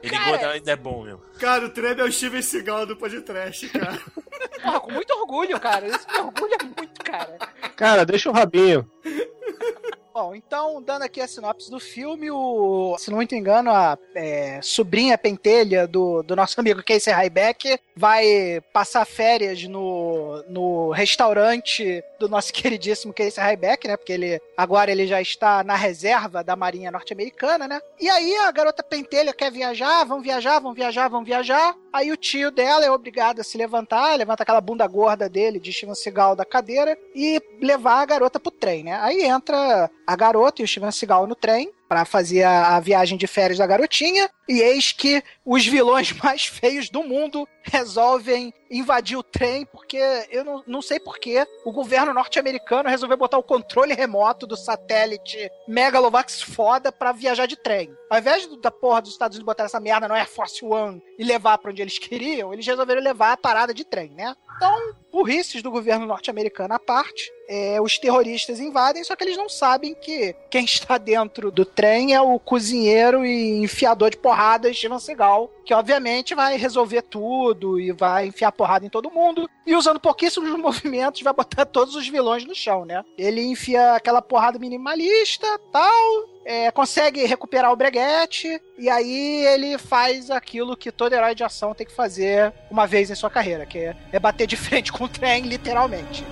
Ele engorda ainda é bom, meu. Cara, o Treme é o Steven Seagal do podcast, cara. Porra, com muito orgulho, cara. Isso me orgulha muito, cara. Cara, deixa o rabinho. Bom, então, dando aqui a sinopse do filme, o, se não me engano, a é, sobrinha pentelha do, do nosso amigo Casey Ryback vai passar férias no, no restaurante do nosso queridíssimo Casey Ryback, né? Porque ele agora ele já está na reserva da Marinha Norte-Americana, né? E aí a garota pentelha quer viajar, vão viajar, vão viajar, vão viajar. Aí o tio dela é obrigado a se levantar, levanta aquela bunda gorda dele de Steven Seagal da cadeira e levar a garota pro trem, né? Aí entra a garota e o Steven Seagal no trem para fazer a, a viagem de férias da garotinha. E eis que os vilões mais feios do mundo resolvem invadir o trem, porque eu não, não sei porquê o governo norte-americano resolveu botar o controle remoto do satélite Megalovax foda pra viajar de trem. Ao invés da porra dos Estados Unidos botar essa merda no Air Force One e levar pra onde eles queriam, eles resolveram levar a parada de trem, né? Então, burrices do governo norte-americano à parte, é, os terroristas invadem, só que eles não sabem que quem está dentro do trem é o cozinheiro e enfiador de porrada Steven Seagal, que obviamente vai resolver tudo e vai enfiar porrada em todo mundo, e usando pouquíssimos movimentos vai botar todos os vilões no chão, né? Ele enfia aquela porrada minimalista, tal, é, consegue recuperar o breguete, e aí ele faz aquilo que todo herói de ação tem que fazer uma vez em sua carreira, que é, é bater de frente com o trem, literalmente.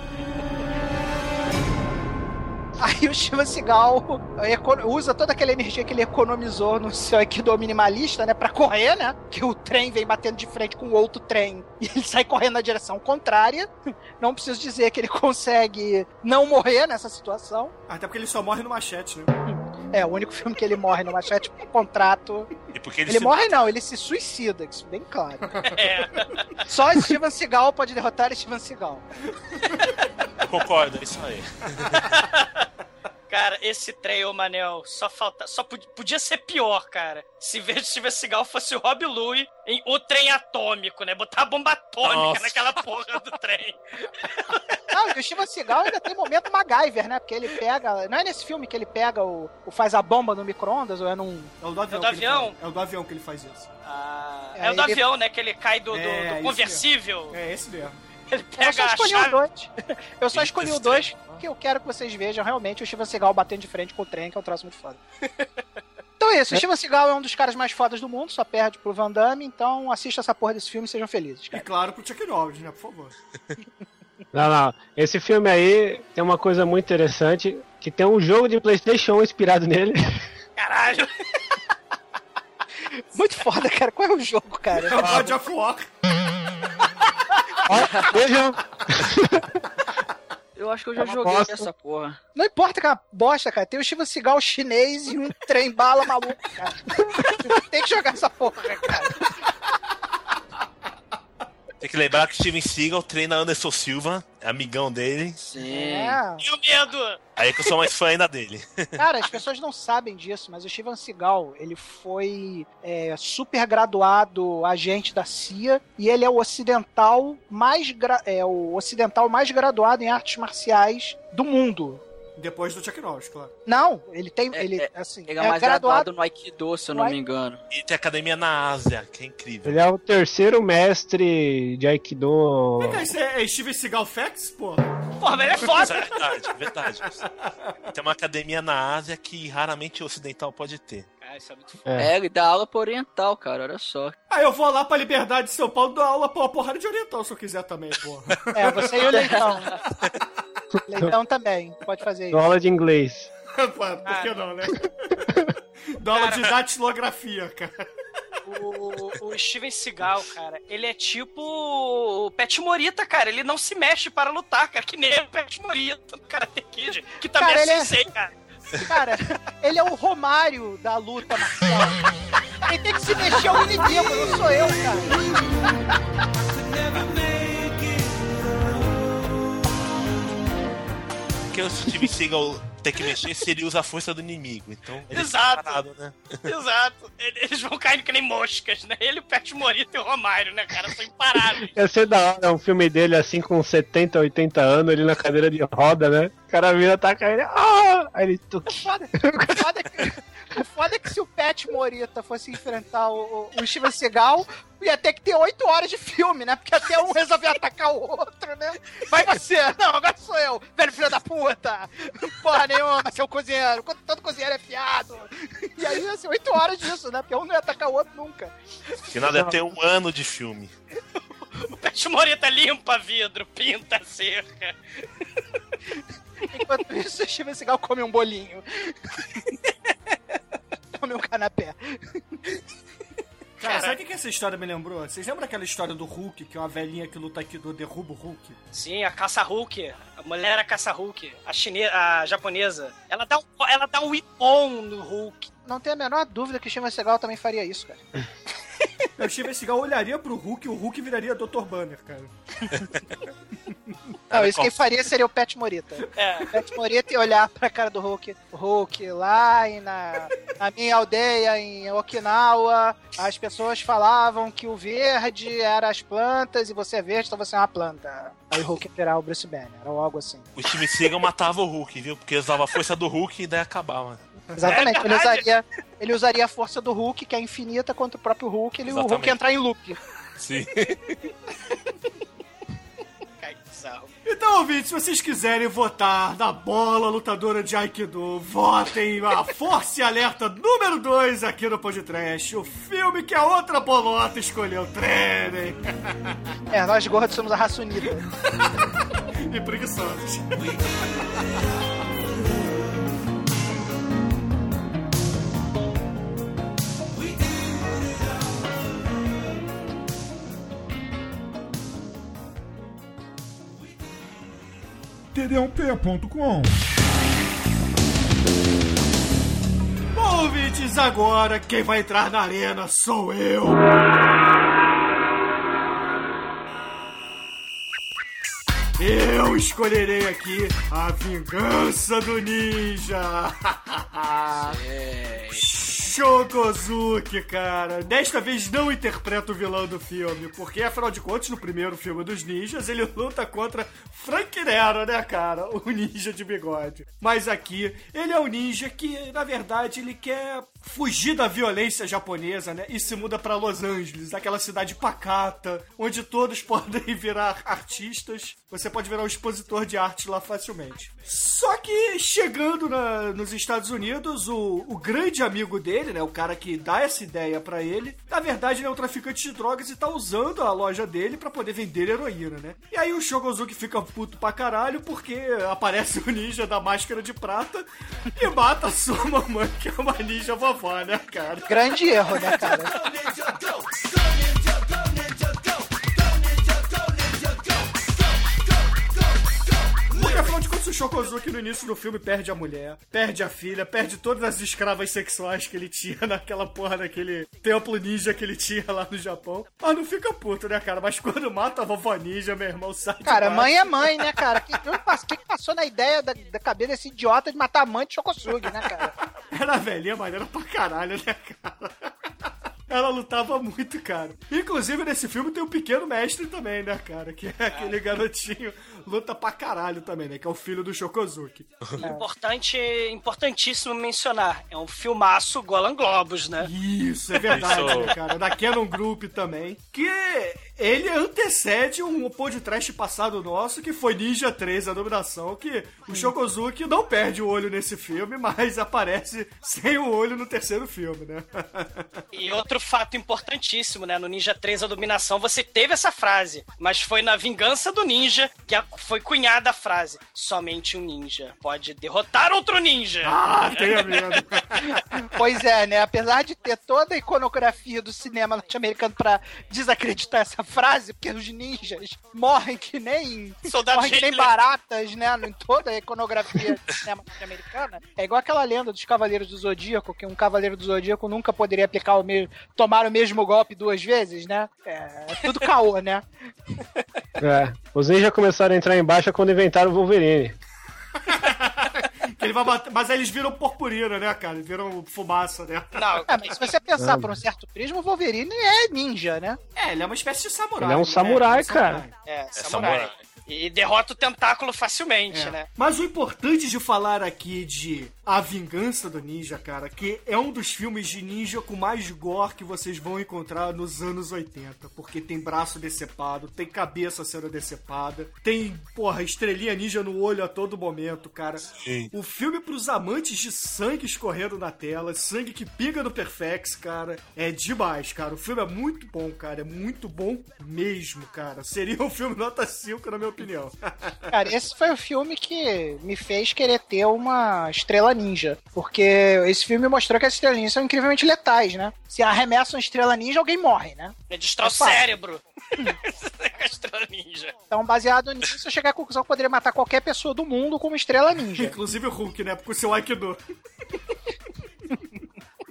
Aí o Steven Seagal econo- usa toda aquela energia que ele economizou no seu Aikido minimalista, né, pra correr, né? Que o trem vem batendo de frente com o outro trem e ele sai correndo na direção contrária. Não preciso dizer que ele consegue não morrer nessa situação. Até porque ele só morre no machete, né? É, o único filme que ele morre no machete por contrato. E porque ele, Ele se- morre não, ele se suicida, isso bem claro. É. Só Steven Seagal pode derrotar Steven Seagal. Eu concordo, é isso aí. Cara, esse trem, ô Manel, só falta. Só pod- podia ser pior, cara. Se em vez de Steven Seagal fosse o Rob Louie em o trem atômico, né? Botar a bomba atômica Nossa. naquela porra do trem. Não, e o Steven Seagal ainda tem momento MacGyver, né? Porque ele pega. Não é nesse filme que ele pega o, o faz a bomba no micro-ondas, ou é num. É o do avião. do que ele avião? faz- É o do avião que ele faz isso. Ah, É, é o do ele- avião, né? Que ele cai do, do- É, do conversível. É esse mesmo. Ele Eu pega só a escolhi o dois. Eu só escolhi o dois porque eu quero que vocês vejam realmente o Steven Seagal batendo de frente com o trem, que é um troço muito foda. Então é isso, o Steven Seagal é um dos caras mais fodas do mundo, só perde pro Van Damme, então assista essa porra desse filme e sejam felizes, E cara. claro pro Chuck Norris, né? Por favor. Não, não. Esse filme aí tem uma coisa muito interessante, que tem um jogo de Playstation 1 inspirado nele. Caralho. Muito foda, cara. Qual é o jogo, cara? É o God of War. Ó, Vejam. Eu acho que eu já É joguei bosta. essa porra. Não importa que é uma bosta, cara. Tem o Steven Seagal chinês e um trem bala maluco, cara. Tem que jogar essa porra, cara. Tem que lembrar que Steven Seagal treina Anderson Silva, é amigão dele. Sim. É. Tenho medo! Aí que eu sou mais fã ainda dele. Cara, as pessoas não sabem disso, mas o Steven Seagal, ele foi é, super graduado agente da CIA e ele é o ocidental mais gra- é o ocidental mais graduado em artes marciais do mundo. Depois do Chuck Norris, claro. Não, ele tem, É- ele é- assim, Ele é mais graduado no Aikido, se eu não me engano. E tem academia na Ásia, que é incrível. Ele é o terceiro mestre de Aikido. Isso é, é Steven Seagal Facts, pô? Porra, mas ele é Isso foda! é verdade, é verdade. Tem uma academia na Ásia que raramente o ocidental pode ter. Cara, isso é muito foda. É. É, ele dá aula pro oriental, cara, olha só. Aí eu vou lá pra Liberdade de São Paulo dar aula pra uma porrada de oriental, se eu quiser também, porra. É, você e o Leitão. Leitão também, pode fazer Dou isso. aula de inglês. Pô, Por que não, né? Dá aula de datilografia, cara. O, o Steven Seagal, cara, ele é tipo o Pet Morita, cara. Ele não se mexe para lutar, cara. Que nem o Pet Morita do Karate Kid, que também Cara, é é- sensei, cara. Cara, ele é o Romário da luta marcial. Quem tem que se mexer é o inimigo, não sou eu, cara. Porque o Steven Seagal tem que mexer se ele usa a força do inimigo. Então, ele Exato. parado, né? Exato. Eles vão caindo que nem moscas, né? Ele, o Pet Morita e o Romário, né, cara? São imparáveis. Ia ser da hora um filme dele assim com 70, 80 anos, ele na cadeira de roda, né? O cara vira, tá caindo. Ah! Aí ele. Tu... Foda. O foda é que, o foda é que se o Pet Morita fosse enfrentar o, o Steven Seagal, ia ter que ter oito horas de filme, né? Porque até um resolver atacar o outro, né? Vai você! Não, agora sou eu! Velho filho da puta! Porra nenhuma, seu cozinheiro! Todo cozinheiro é fiado! E aí ia ser oito horas disso, né? Porque um não ia atacar o outro nunca. Que nada é ter um ano de filme. O Pet Morita limpa vidro, pinta a cerca. Enquanto isso, o Steven Seagal come um bolinho. Come um canapé. Cara, sabe o que que essa história me lembrou? Vocês lembram aquela história do Hulk, que uma velhinha que luta Aikido derruba o Hulk? Sim, a caça Hulk. A mulher era caça Hulk. A chinesa, a japonesa. Ela dá um, ela dá um ipom no Hulk. Não tem a menor dúvida que o Steven Seagal também faria isso, cara. O Steven Seagal olharia pro Hulk e o Hulk viraria Dr. Banner, cara. Não, isso quem faria seria o Pet Morita. É. O Pet Morita ia olhar pra cara do Hulk. Hulk, lá e na, na minha aldeia em Okinawa, as pessoas falavam que o verde era as plantas e você é verde, então você é uma planta. Aí o Hulk virar o Bruce Banner, ou algo assim. O Steven Seagal matava o Hulk, viu? Porque usava a força do Hulk e daí acabava. Exatamente, É ele, usaria, ele usaria a força do Hulk, que é infinita, contra o próprio Hulk, ele, o Hulk ia entrar em loop. Sim. Então, ouvintes, se vocês quiserem votar na bola lutadora de Aikido, votem a Força e Alerta número 2 aqui no Podcast. O filme que a outra bolota escolheu. Treinem É, nós gordos somos a raça unida. e preguiçosos. td1p.com Bom, ouvintes, agora quem vai entrar na arena sou eu. Eu escolherei aqui a vingança do ninja. Shogozuki, cara. Desta vez não interpreta o vilão do filme, porque afinal de contas, no primeiro filme dos ninjas, ele luta contra Frank Nero, né, cara? O ninja de bigode. Mas aqui, ele é um ninja que, na verdade, ele quer fugir da violência japonesa, né? E se muda pra Los Angeles, aquela cidade pacata, onde todos podem virar artistas. Você pode virar um expositor de arte lá facilmente. Só que chegando na- nos Estados Unidos, o, o grande amigo dele, né? O cara que dá essa ideia pra ele, na verdade ele é um traficante de drogas e tá usando a loja dele pra poder vender heroína, né? E aí o Shogozuki fica puto pra caralho porque aparece o ninja da máscara de prata e mata a sua mamãe, que é uma ninja vovó, né, cara? Grande erro, né, cara? O Shokozuki no início do filme perde a mulher, perde a filha, perde todas as escravas sexuais que ele tinha naquela porra daquele templo ninja que ele tinha lá no Japão. Mas não fica puto, né, cara? Mas quando mata a vovó ninja, meu irmão sai Cara, mãe é mãe, né, cara? Quem que, que passou na ideia da, da cabeça desse idiota de matar a mãe de Chokosugi, né, cara? Era velhinha, mas era pra caralho, né, cara? Ela lutava muito, cara. Inclusive, nesse filme tem o pequeno mestre também, né, cara? Que é aquele garotinho, luta pra caralho também, né? Que é o filho do Shokozuki. Importante, importantíssimo mencionar. É um filmaço Golan Globus, né? Isso, é verdade, Isso. né, cara? Da Canon Group também. Que ele antecede um podcast passado nosso, que foi Ninja 3, a dominação, que o Shokozuki não perde o olho nesse filme, mas aparece sem o olho no terceiro filme, né? E outro fato importantíssimo, né? No Ninja 3, a dominação, você teve essa frase, mas foi na vingança do ninja que a- foi cunhada a frase: somente um ninja pode derrotar outro ninja. Ah, tenha medo. Pois é, né? Apesar de ter toda a iconografia do cinema norte-americano pra desacreditar essa frase, porque os ninjas morrem que nem. Soldado morrem que nem baratas, né? Em toda a iconografia do cinema norte-americano. É igual aquela lenda dos Cavaleiros do Zodíaco, que um Cavaleiro do Zodíaco nunca poderia aplicar o mesmo. tomar o mesmo golpe duas vezes, né? É, é tudo caô, né? É. Os ninjas começaram a entrar em baixa quando inventaram o Wolverine. Ele vai bater- Mas aí eles viram purpurina, né, cara? Eles viram fumaça, né? Não, É, mas se você pensar por um certo prisma, o Wolverine é ninja, né? É, ele é uma espécie de samurai. Ele é um né? samurai, Ele é um cara. samurai. é, samurai. E derrota o tentáculo facilmente, É. né? Mas o importante de falar aqui de A Vingança do Ninja, cara, que é um dos filmes de ninja com mais gore que vocês vão encontrar nos anos 80. Porque tem braço decepado, tem cabeça sendo decepada, tem, porra, estrelinha ninja no olho a todo momento, cara. Sim. O filme pros amantes de sangue escorrendo na tela, sangue que pinga no Perfex, cara, é demais, cara. O filme é muito bom, cara. É muito bom mesmo, cara. Seria um filme nota 5, na minha opinião. Cara, esse foi o filme que me fez querer ter uma estrela ninja. Porque esse filme mostrou que as estrelas ninjas são incrivelmente letais, né? Se arremessa uma estrela ninja, alguém morre, né? É destrói o É fácil. cérebro. a estrela ninja. Então, baseado nisso, eu cheguei à conclusão que poderia matar qualquer pessoa do mundo com uma estrela ninja. Inclusive o Hulk, né? Com o seu Aikido.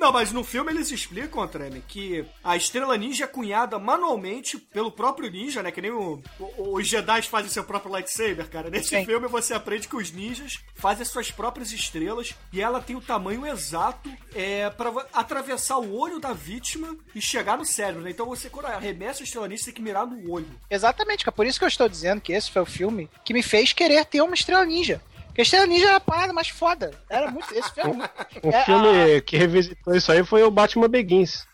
Não, mas no filme eles explicam, Treme, que a estrela ninja é cunhada manualmente pelo próprio ninja, né? Que nem o, o- os Jedi fazem seu próprio lightsaber, cara. Nesse Sim. filme você aprende que os ninjas fazem as suas próprias estrelas e ela tem o tamanho exato é, para atravessar o olho da vítima e chegar no cérebro, né? Então você, quando arremessa a estrela ninja, você tem que mirar no olho. Exatamente, cara. Por isso que eu estou dizendo que esse foi o filme que me fez querer ter uma estrela ninja. Porque a estrela ninja era a parada mais foda. Era muito. Esse filme. Um É, filme que revisitou isso aí foi o Batman Begins.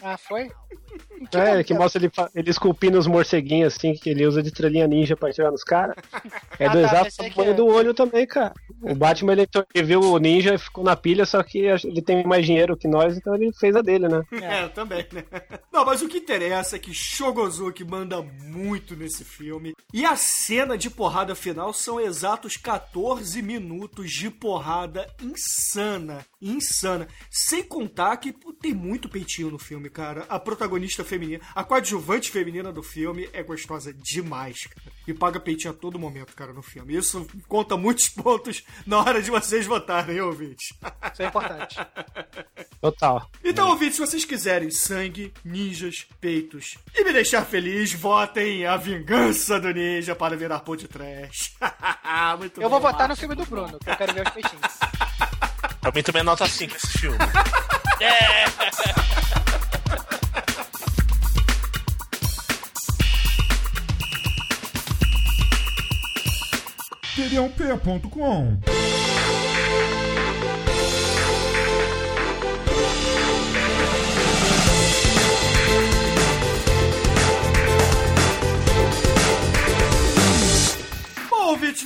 Ah, foi? É, que mostra ele, ele esculpindo os morceguinhos assim, que ele usa de estrelinha ninja pra atirar nos caras. É Ah, do tá, exato tamanho é. do olho também, cara. O Batman ele, ele viu o ninja e ficou na pilha, só que ele tem mais dinheiro que nós, então ele fez a dele, né? É, também, né? Não, mas o que interessa é que Shogozuki manda muito nesse filme. E a cena de porrada final são exatos 14 minutos de porrada insana. Insana. Sem contar que pô, tem muito peitinho no filme, cara. A protagonista feminina, a coadjuvante feminina do filme é gostosa demais, cara. E paga peitinho a todo momento, cara, no filme. Isso conta muitos pontos na hora de vocês votarem, hein, ouvinte. Isso é importante. Total. Então, ouvintes, se vocês quiserem sangue, ninjas, peitos e me deixar feliz, votem a vingança do ninja para virar pão de trash. Muito Eu vou bem. votar no filme do Bruno, que eu quero ver os peixinhos. Pra mim também é nota 5 esse filme. Teriãop.com Bom,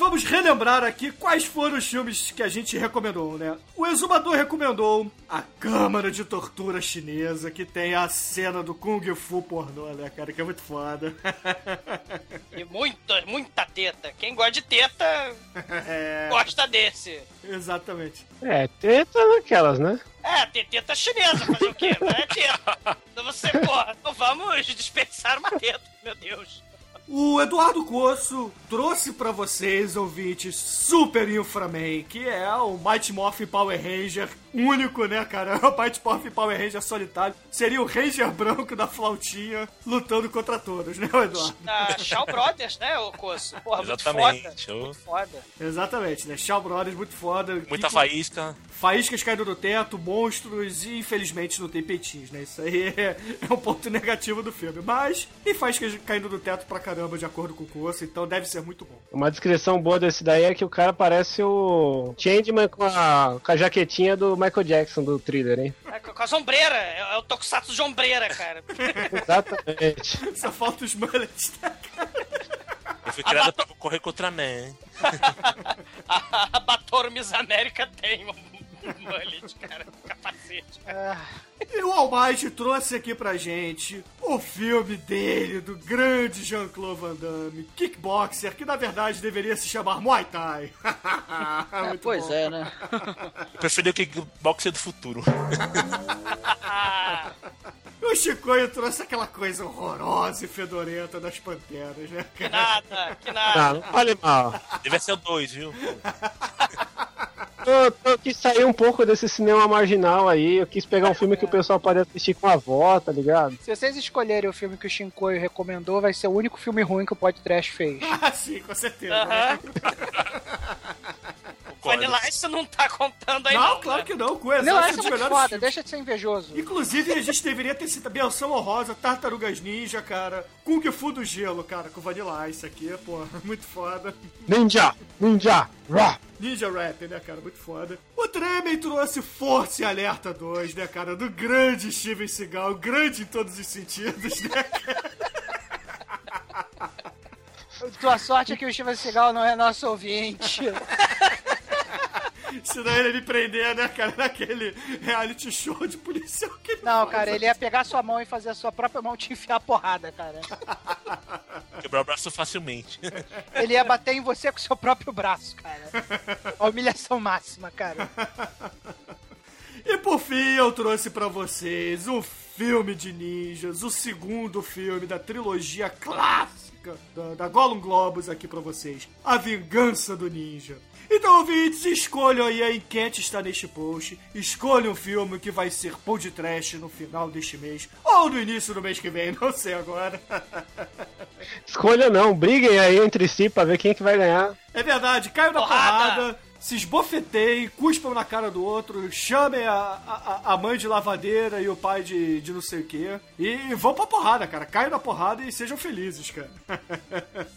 vamos relembrar aqui quais foram os filmes que a gente recomendou, né? O Exumador recomendou A Câmara de Tortura Chinesa, que tem a cena do Kung Fu pornô, né, cara? Que é muito foda. E muita, muita teta. Quem gosta de teta, É, gosta desse. exatamente. É, teta naquelas, né? É, tem teta chinesa, fazer o quê? É teta. Então você, porra, não vamos dispensar uma teta, meu Deus. O Eduardo Coço trouxe pra vocês, ouvintes, Super Inframan, que é o Mighty Morphin Power Ranger único, né, cara? O Mighty Morphin Power Ranger solitário. Seria o Ranger branco da flautinha lutando contra todos, né, Eduardo? Da Shaw Brothers, né, o Coço? Porra, Exatamente. muito foda. Muito foda. Exatamente, né? Shaw Brothers, muito foda. Muita Que- faísca. Faíscas caindo do teto, monstros e infelizmente não tem peitinhos, né? Isso aí é, é um ponto negativo do filme. Mas tem faíscas caindo do teto pra caramba, de acordo com o curso, então deve ser muito bom. Uma descrição boa desse daí é que o cara parece o Changeman com a, com a jaquetinha do Michael Jackson do thriller, hein? É, com a sombreira. É, é o Tokusatsu de ombreira, cara. Exatamente. Só falta os mullets, né? Eu fui criado pra correr contra a Man. a, a Batoro Miss América tem um mullet, cara. Capacete. E o Almighty trouxe aqui pra gente o filme dele, do grande Jean-Claude Van Damme, Kickboxer, que na verdade deveria se chamar Muay Thai. É, pois bom. é, né? Eu preferi o kickboxer do futuro. O Chicoio trouxe aquela coisa horrorosa e fedorenta das panteras, né, Que cara? nada, que nada. não fale mal. Deve ser o 2, viu? Eu, eu quis sair um pouco desse cinema marginal aí. Eu quis pegar um filme que o pessoal pode assistir com a avó, tá ligado? Se vocês escolherem o filme que o Shinkoio recomendou, vai ser o único filme ruim que o podcast fez. Ah, sim, com certeza. Concordo. Vanilla Ice não tá contando aí, Não, não. claro né? que não, com Não, exato essa é muito foda, filmes. deixa de ser invejoso. Inclusive, a gente deveria ter citado Benção Honrosa, Tartarugas Ninja, cara. Kung Fu do Gelo, cara, com Vanilla Ice aqui, pô, muito foda. Ninja! Ninja! Rá! Ninja Rap, né, cara, muito foda. O Tremen trouxe Força e Alerta 2, né, cara, do grande Steven Seagal, grande em todos os sentidos, né, Tua sorte é que o Steven Seagal não é nosso ouvinte. Senão ele ia me prender, né, cara, naquele reality show de policial que ele Não, faz. cara, ele ia pegar sua mão e fazer a sua própria mão te enfiar a porrada, cara. Quebrar o braço facilmente. Ele ia bater em você com seu próprio braço, cara. A humilhação máxima, cara. E por fim, eu trouxe pra vocês um filme de ninjas, o segundo filme da trilogia clássica da, da Gollum Globus aqui pra vocês. A Vingança do Ninja. Então, ouvintes, escolham aí a enquete está neste post. Escolham um filme que vai ser pão de trash no final deste mês. Ou no início do mês que vem, não sei agora. Escolha não, briguem aí entre si pra ver quem que vai ganhar. É verdade, caiam na Porrada! porrada, se esbofeteiem, cuspam na cara do outro, chamem a, a, a mãe de lavadeira e o pai de, de não sei o quê. E vão pra porrada, cara. Caiam na porrada e sejam felizes, cara.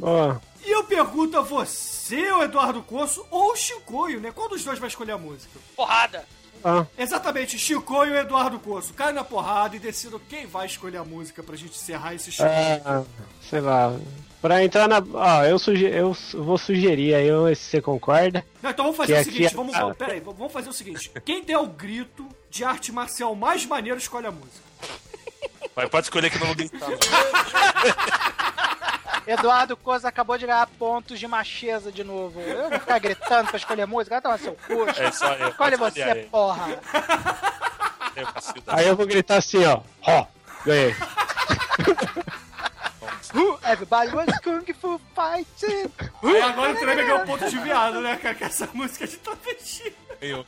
Ó, E eu pergunto a você, o Eduardo Corso, ou o Chicoio, né? Qual dos dois vai escolher a música? Porrada. ó. Exatamente, Chicoio e Eduardo Corso. Caiam na porrada e decidam quem vai escolher a música pra gente encerrar esse show. Ah, sei lá. Pra entrar na. Ó, eu, suge... eu vou sugerir aí, eu- se você concorda. Não, então vamos fazer o seguinte, é- vamos, Ah. vamos, pera aí, vamos fazer o seguinte. Quem der o grito de arte marcial mais maneiro escolhe a música. Mas pode escolher que não vou gritar. Eduardo Coza acabou de ganhar pontos de macheza de novo. Eu vou ficar gritando pra escolher música. Vai tomar seu cu. É só eu. Escolhe você, aí. porra. Eu. Aí eu vou gritar assim, ó. Ó, ganhei. Everybody was Kung Fu Fighting. Aí agora o Tremor ganhou um ponto de viado, né, cara? Que essa música é de travesti. Eu.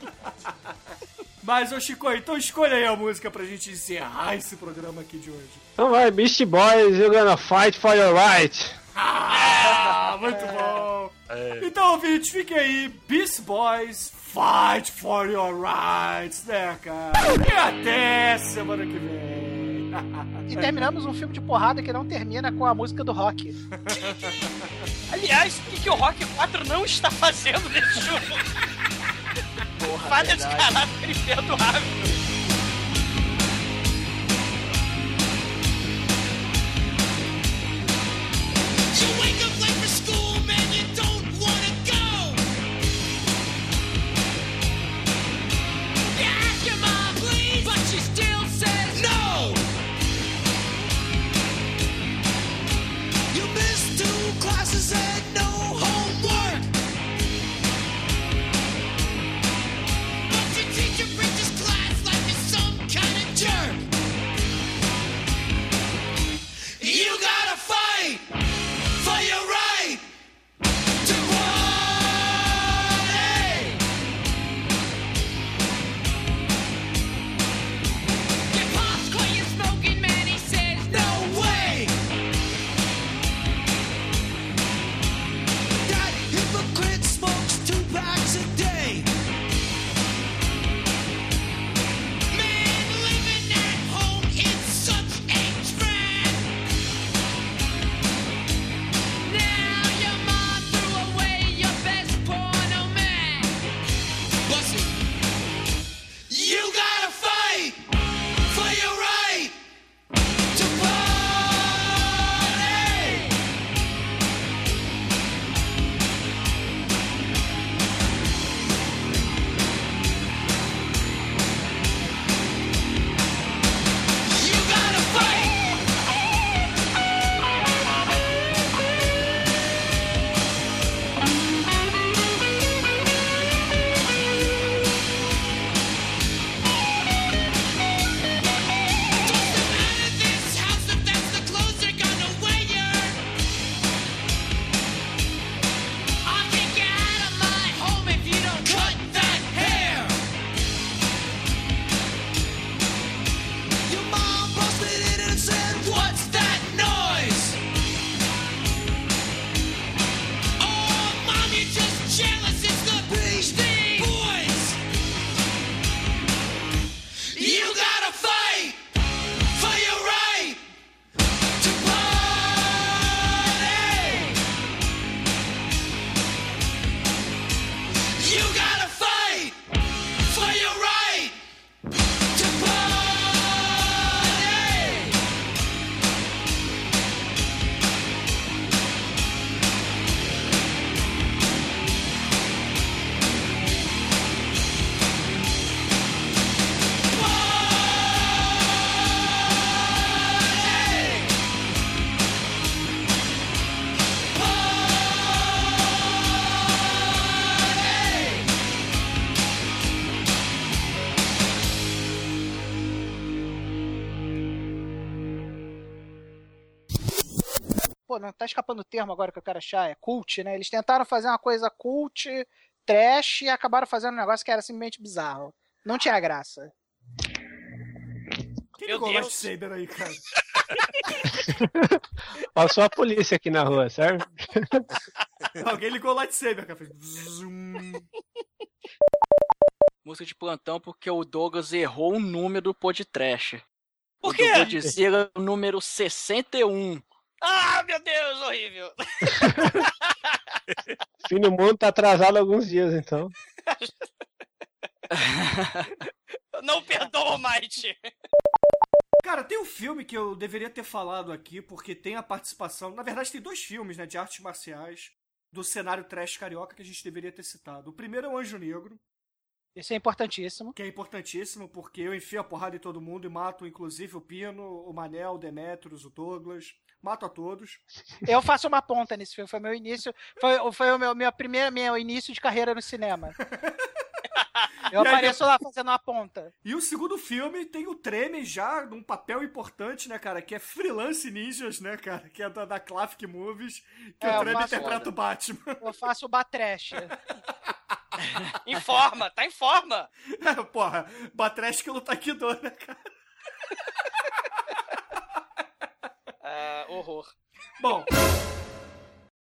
Mas, ô Chico, então escolha aí a música pra gente encerrar esse programa aqui de hoje. Então vai, Beast Boys, you're gonna fight for your right. Ah, muito bom. É. Então, ouvintes, fiquem aí. Beast Boys, fight for your rights, né, cara? E até semana que vem. E terminamos um filme de porrada que não termina com a música do rock. Aliás, o que, que o Rock 4 não está fazendo nesse jogo? Porra, Falha de caráter imperdoável. Wake up não tá escapando o termo agora que eu quero achar. É cult, né? Eles tentaram fazer uma coisa cult, trash e acabaram fazendo um negócio que era simplesmente bizarro. Não tinha graça. Quem Meu ligou o Deus. lightsaber aí, cara? Passou a polícia aqui na rua, certo? Alguém ligou o lightsaber, cara. Fez. Música de plantão porque o Douglas errou o número do podcast. Por O quê? Douglas dizia o número 61. Ah, meu Deus, horrível. Fim do mundo tá atrasado alguns dias, então. Não perdoo, Might. Cara, tem um filme que eu deveria ter falado aqui, porque tem a participação. Na verdade, tem dois filmes, né, de artes marciais do cenário trash carioca que a gente deveria ter citado. O primeiro é o Anjo Negro, Isso é importantíssimo. que é importantíssimo, porque eu enfio a porrada em todo mundo e mato, inclusive, o Pino, o Manel, o Demetrius, o Douglas. Mato a todos. Eu faço uma ponta nesse filme. Foi meu início. Foi, foi o meu, minha primeira, meu início de carreira no cinema. Eu E aí, apareço lá fazendo uma ponta. E o segundo filme tem o Treme já num papel importante, né, cara? Que é Freelance Ninjas, né, cara? Que é da, da Classic Movies. Que É, o Treme interpreta o Batman. Eu faço o Batrash. Informa, tá em forma. Porra, Batrash que luta aqui dor, né, cara? Ah, horror. Bom,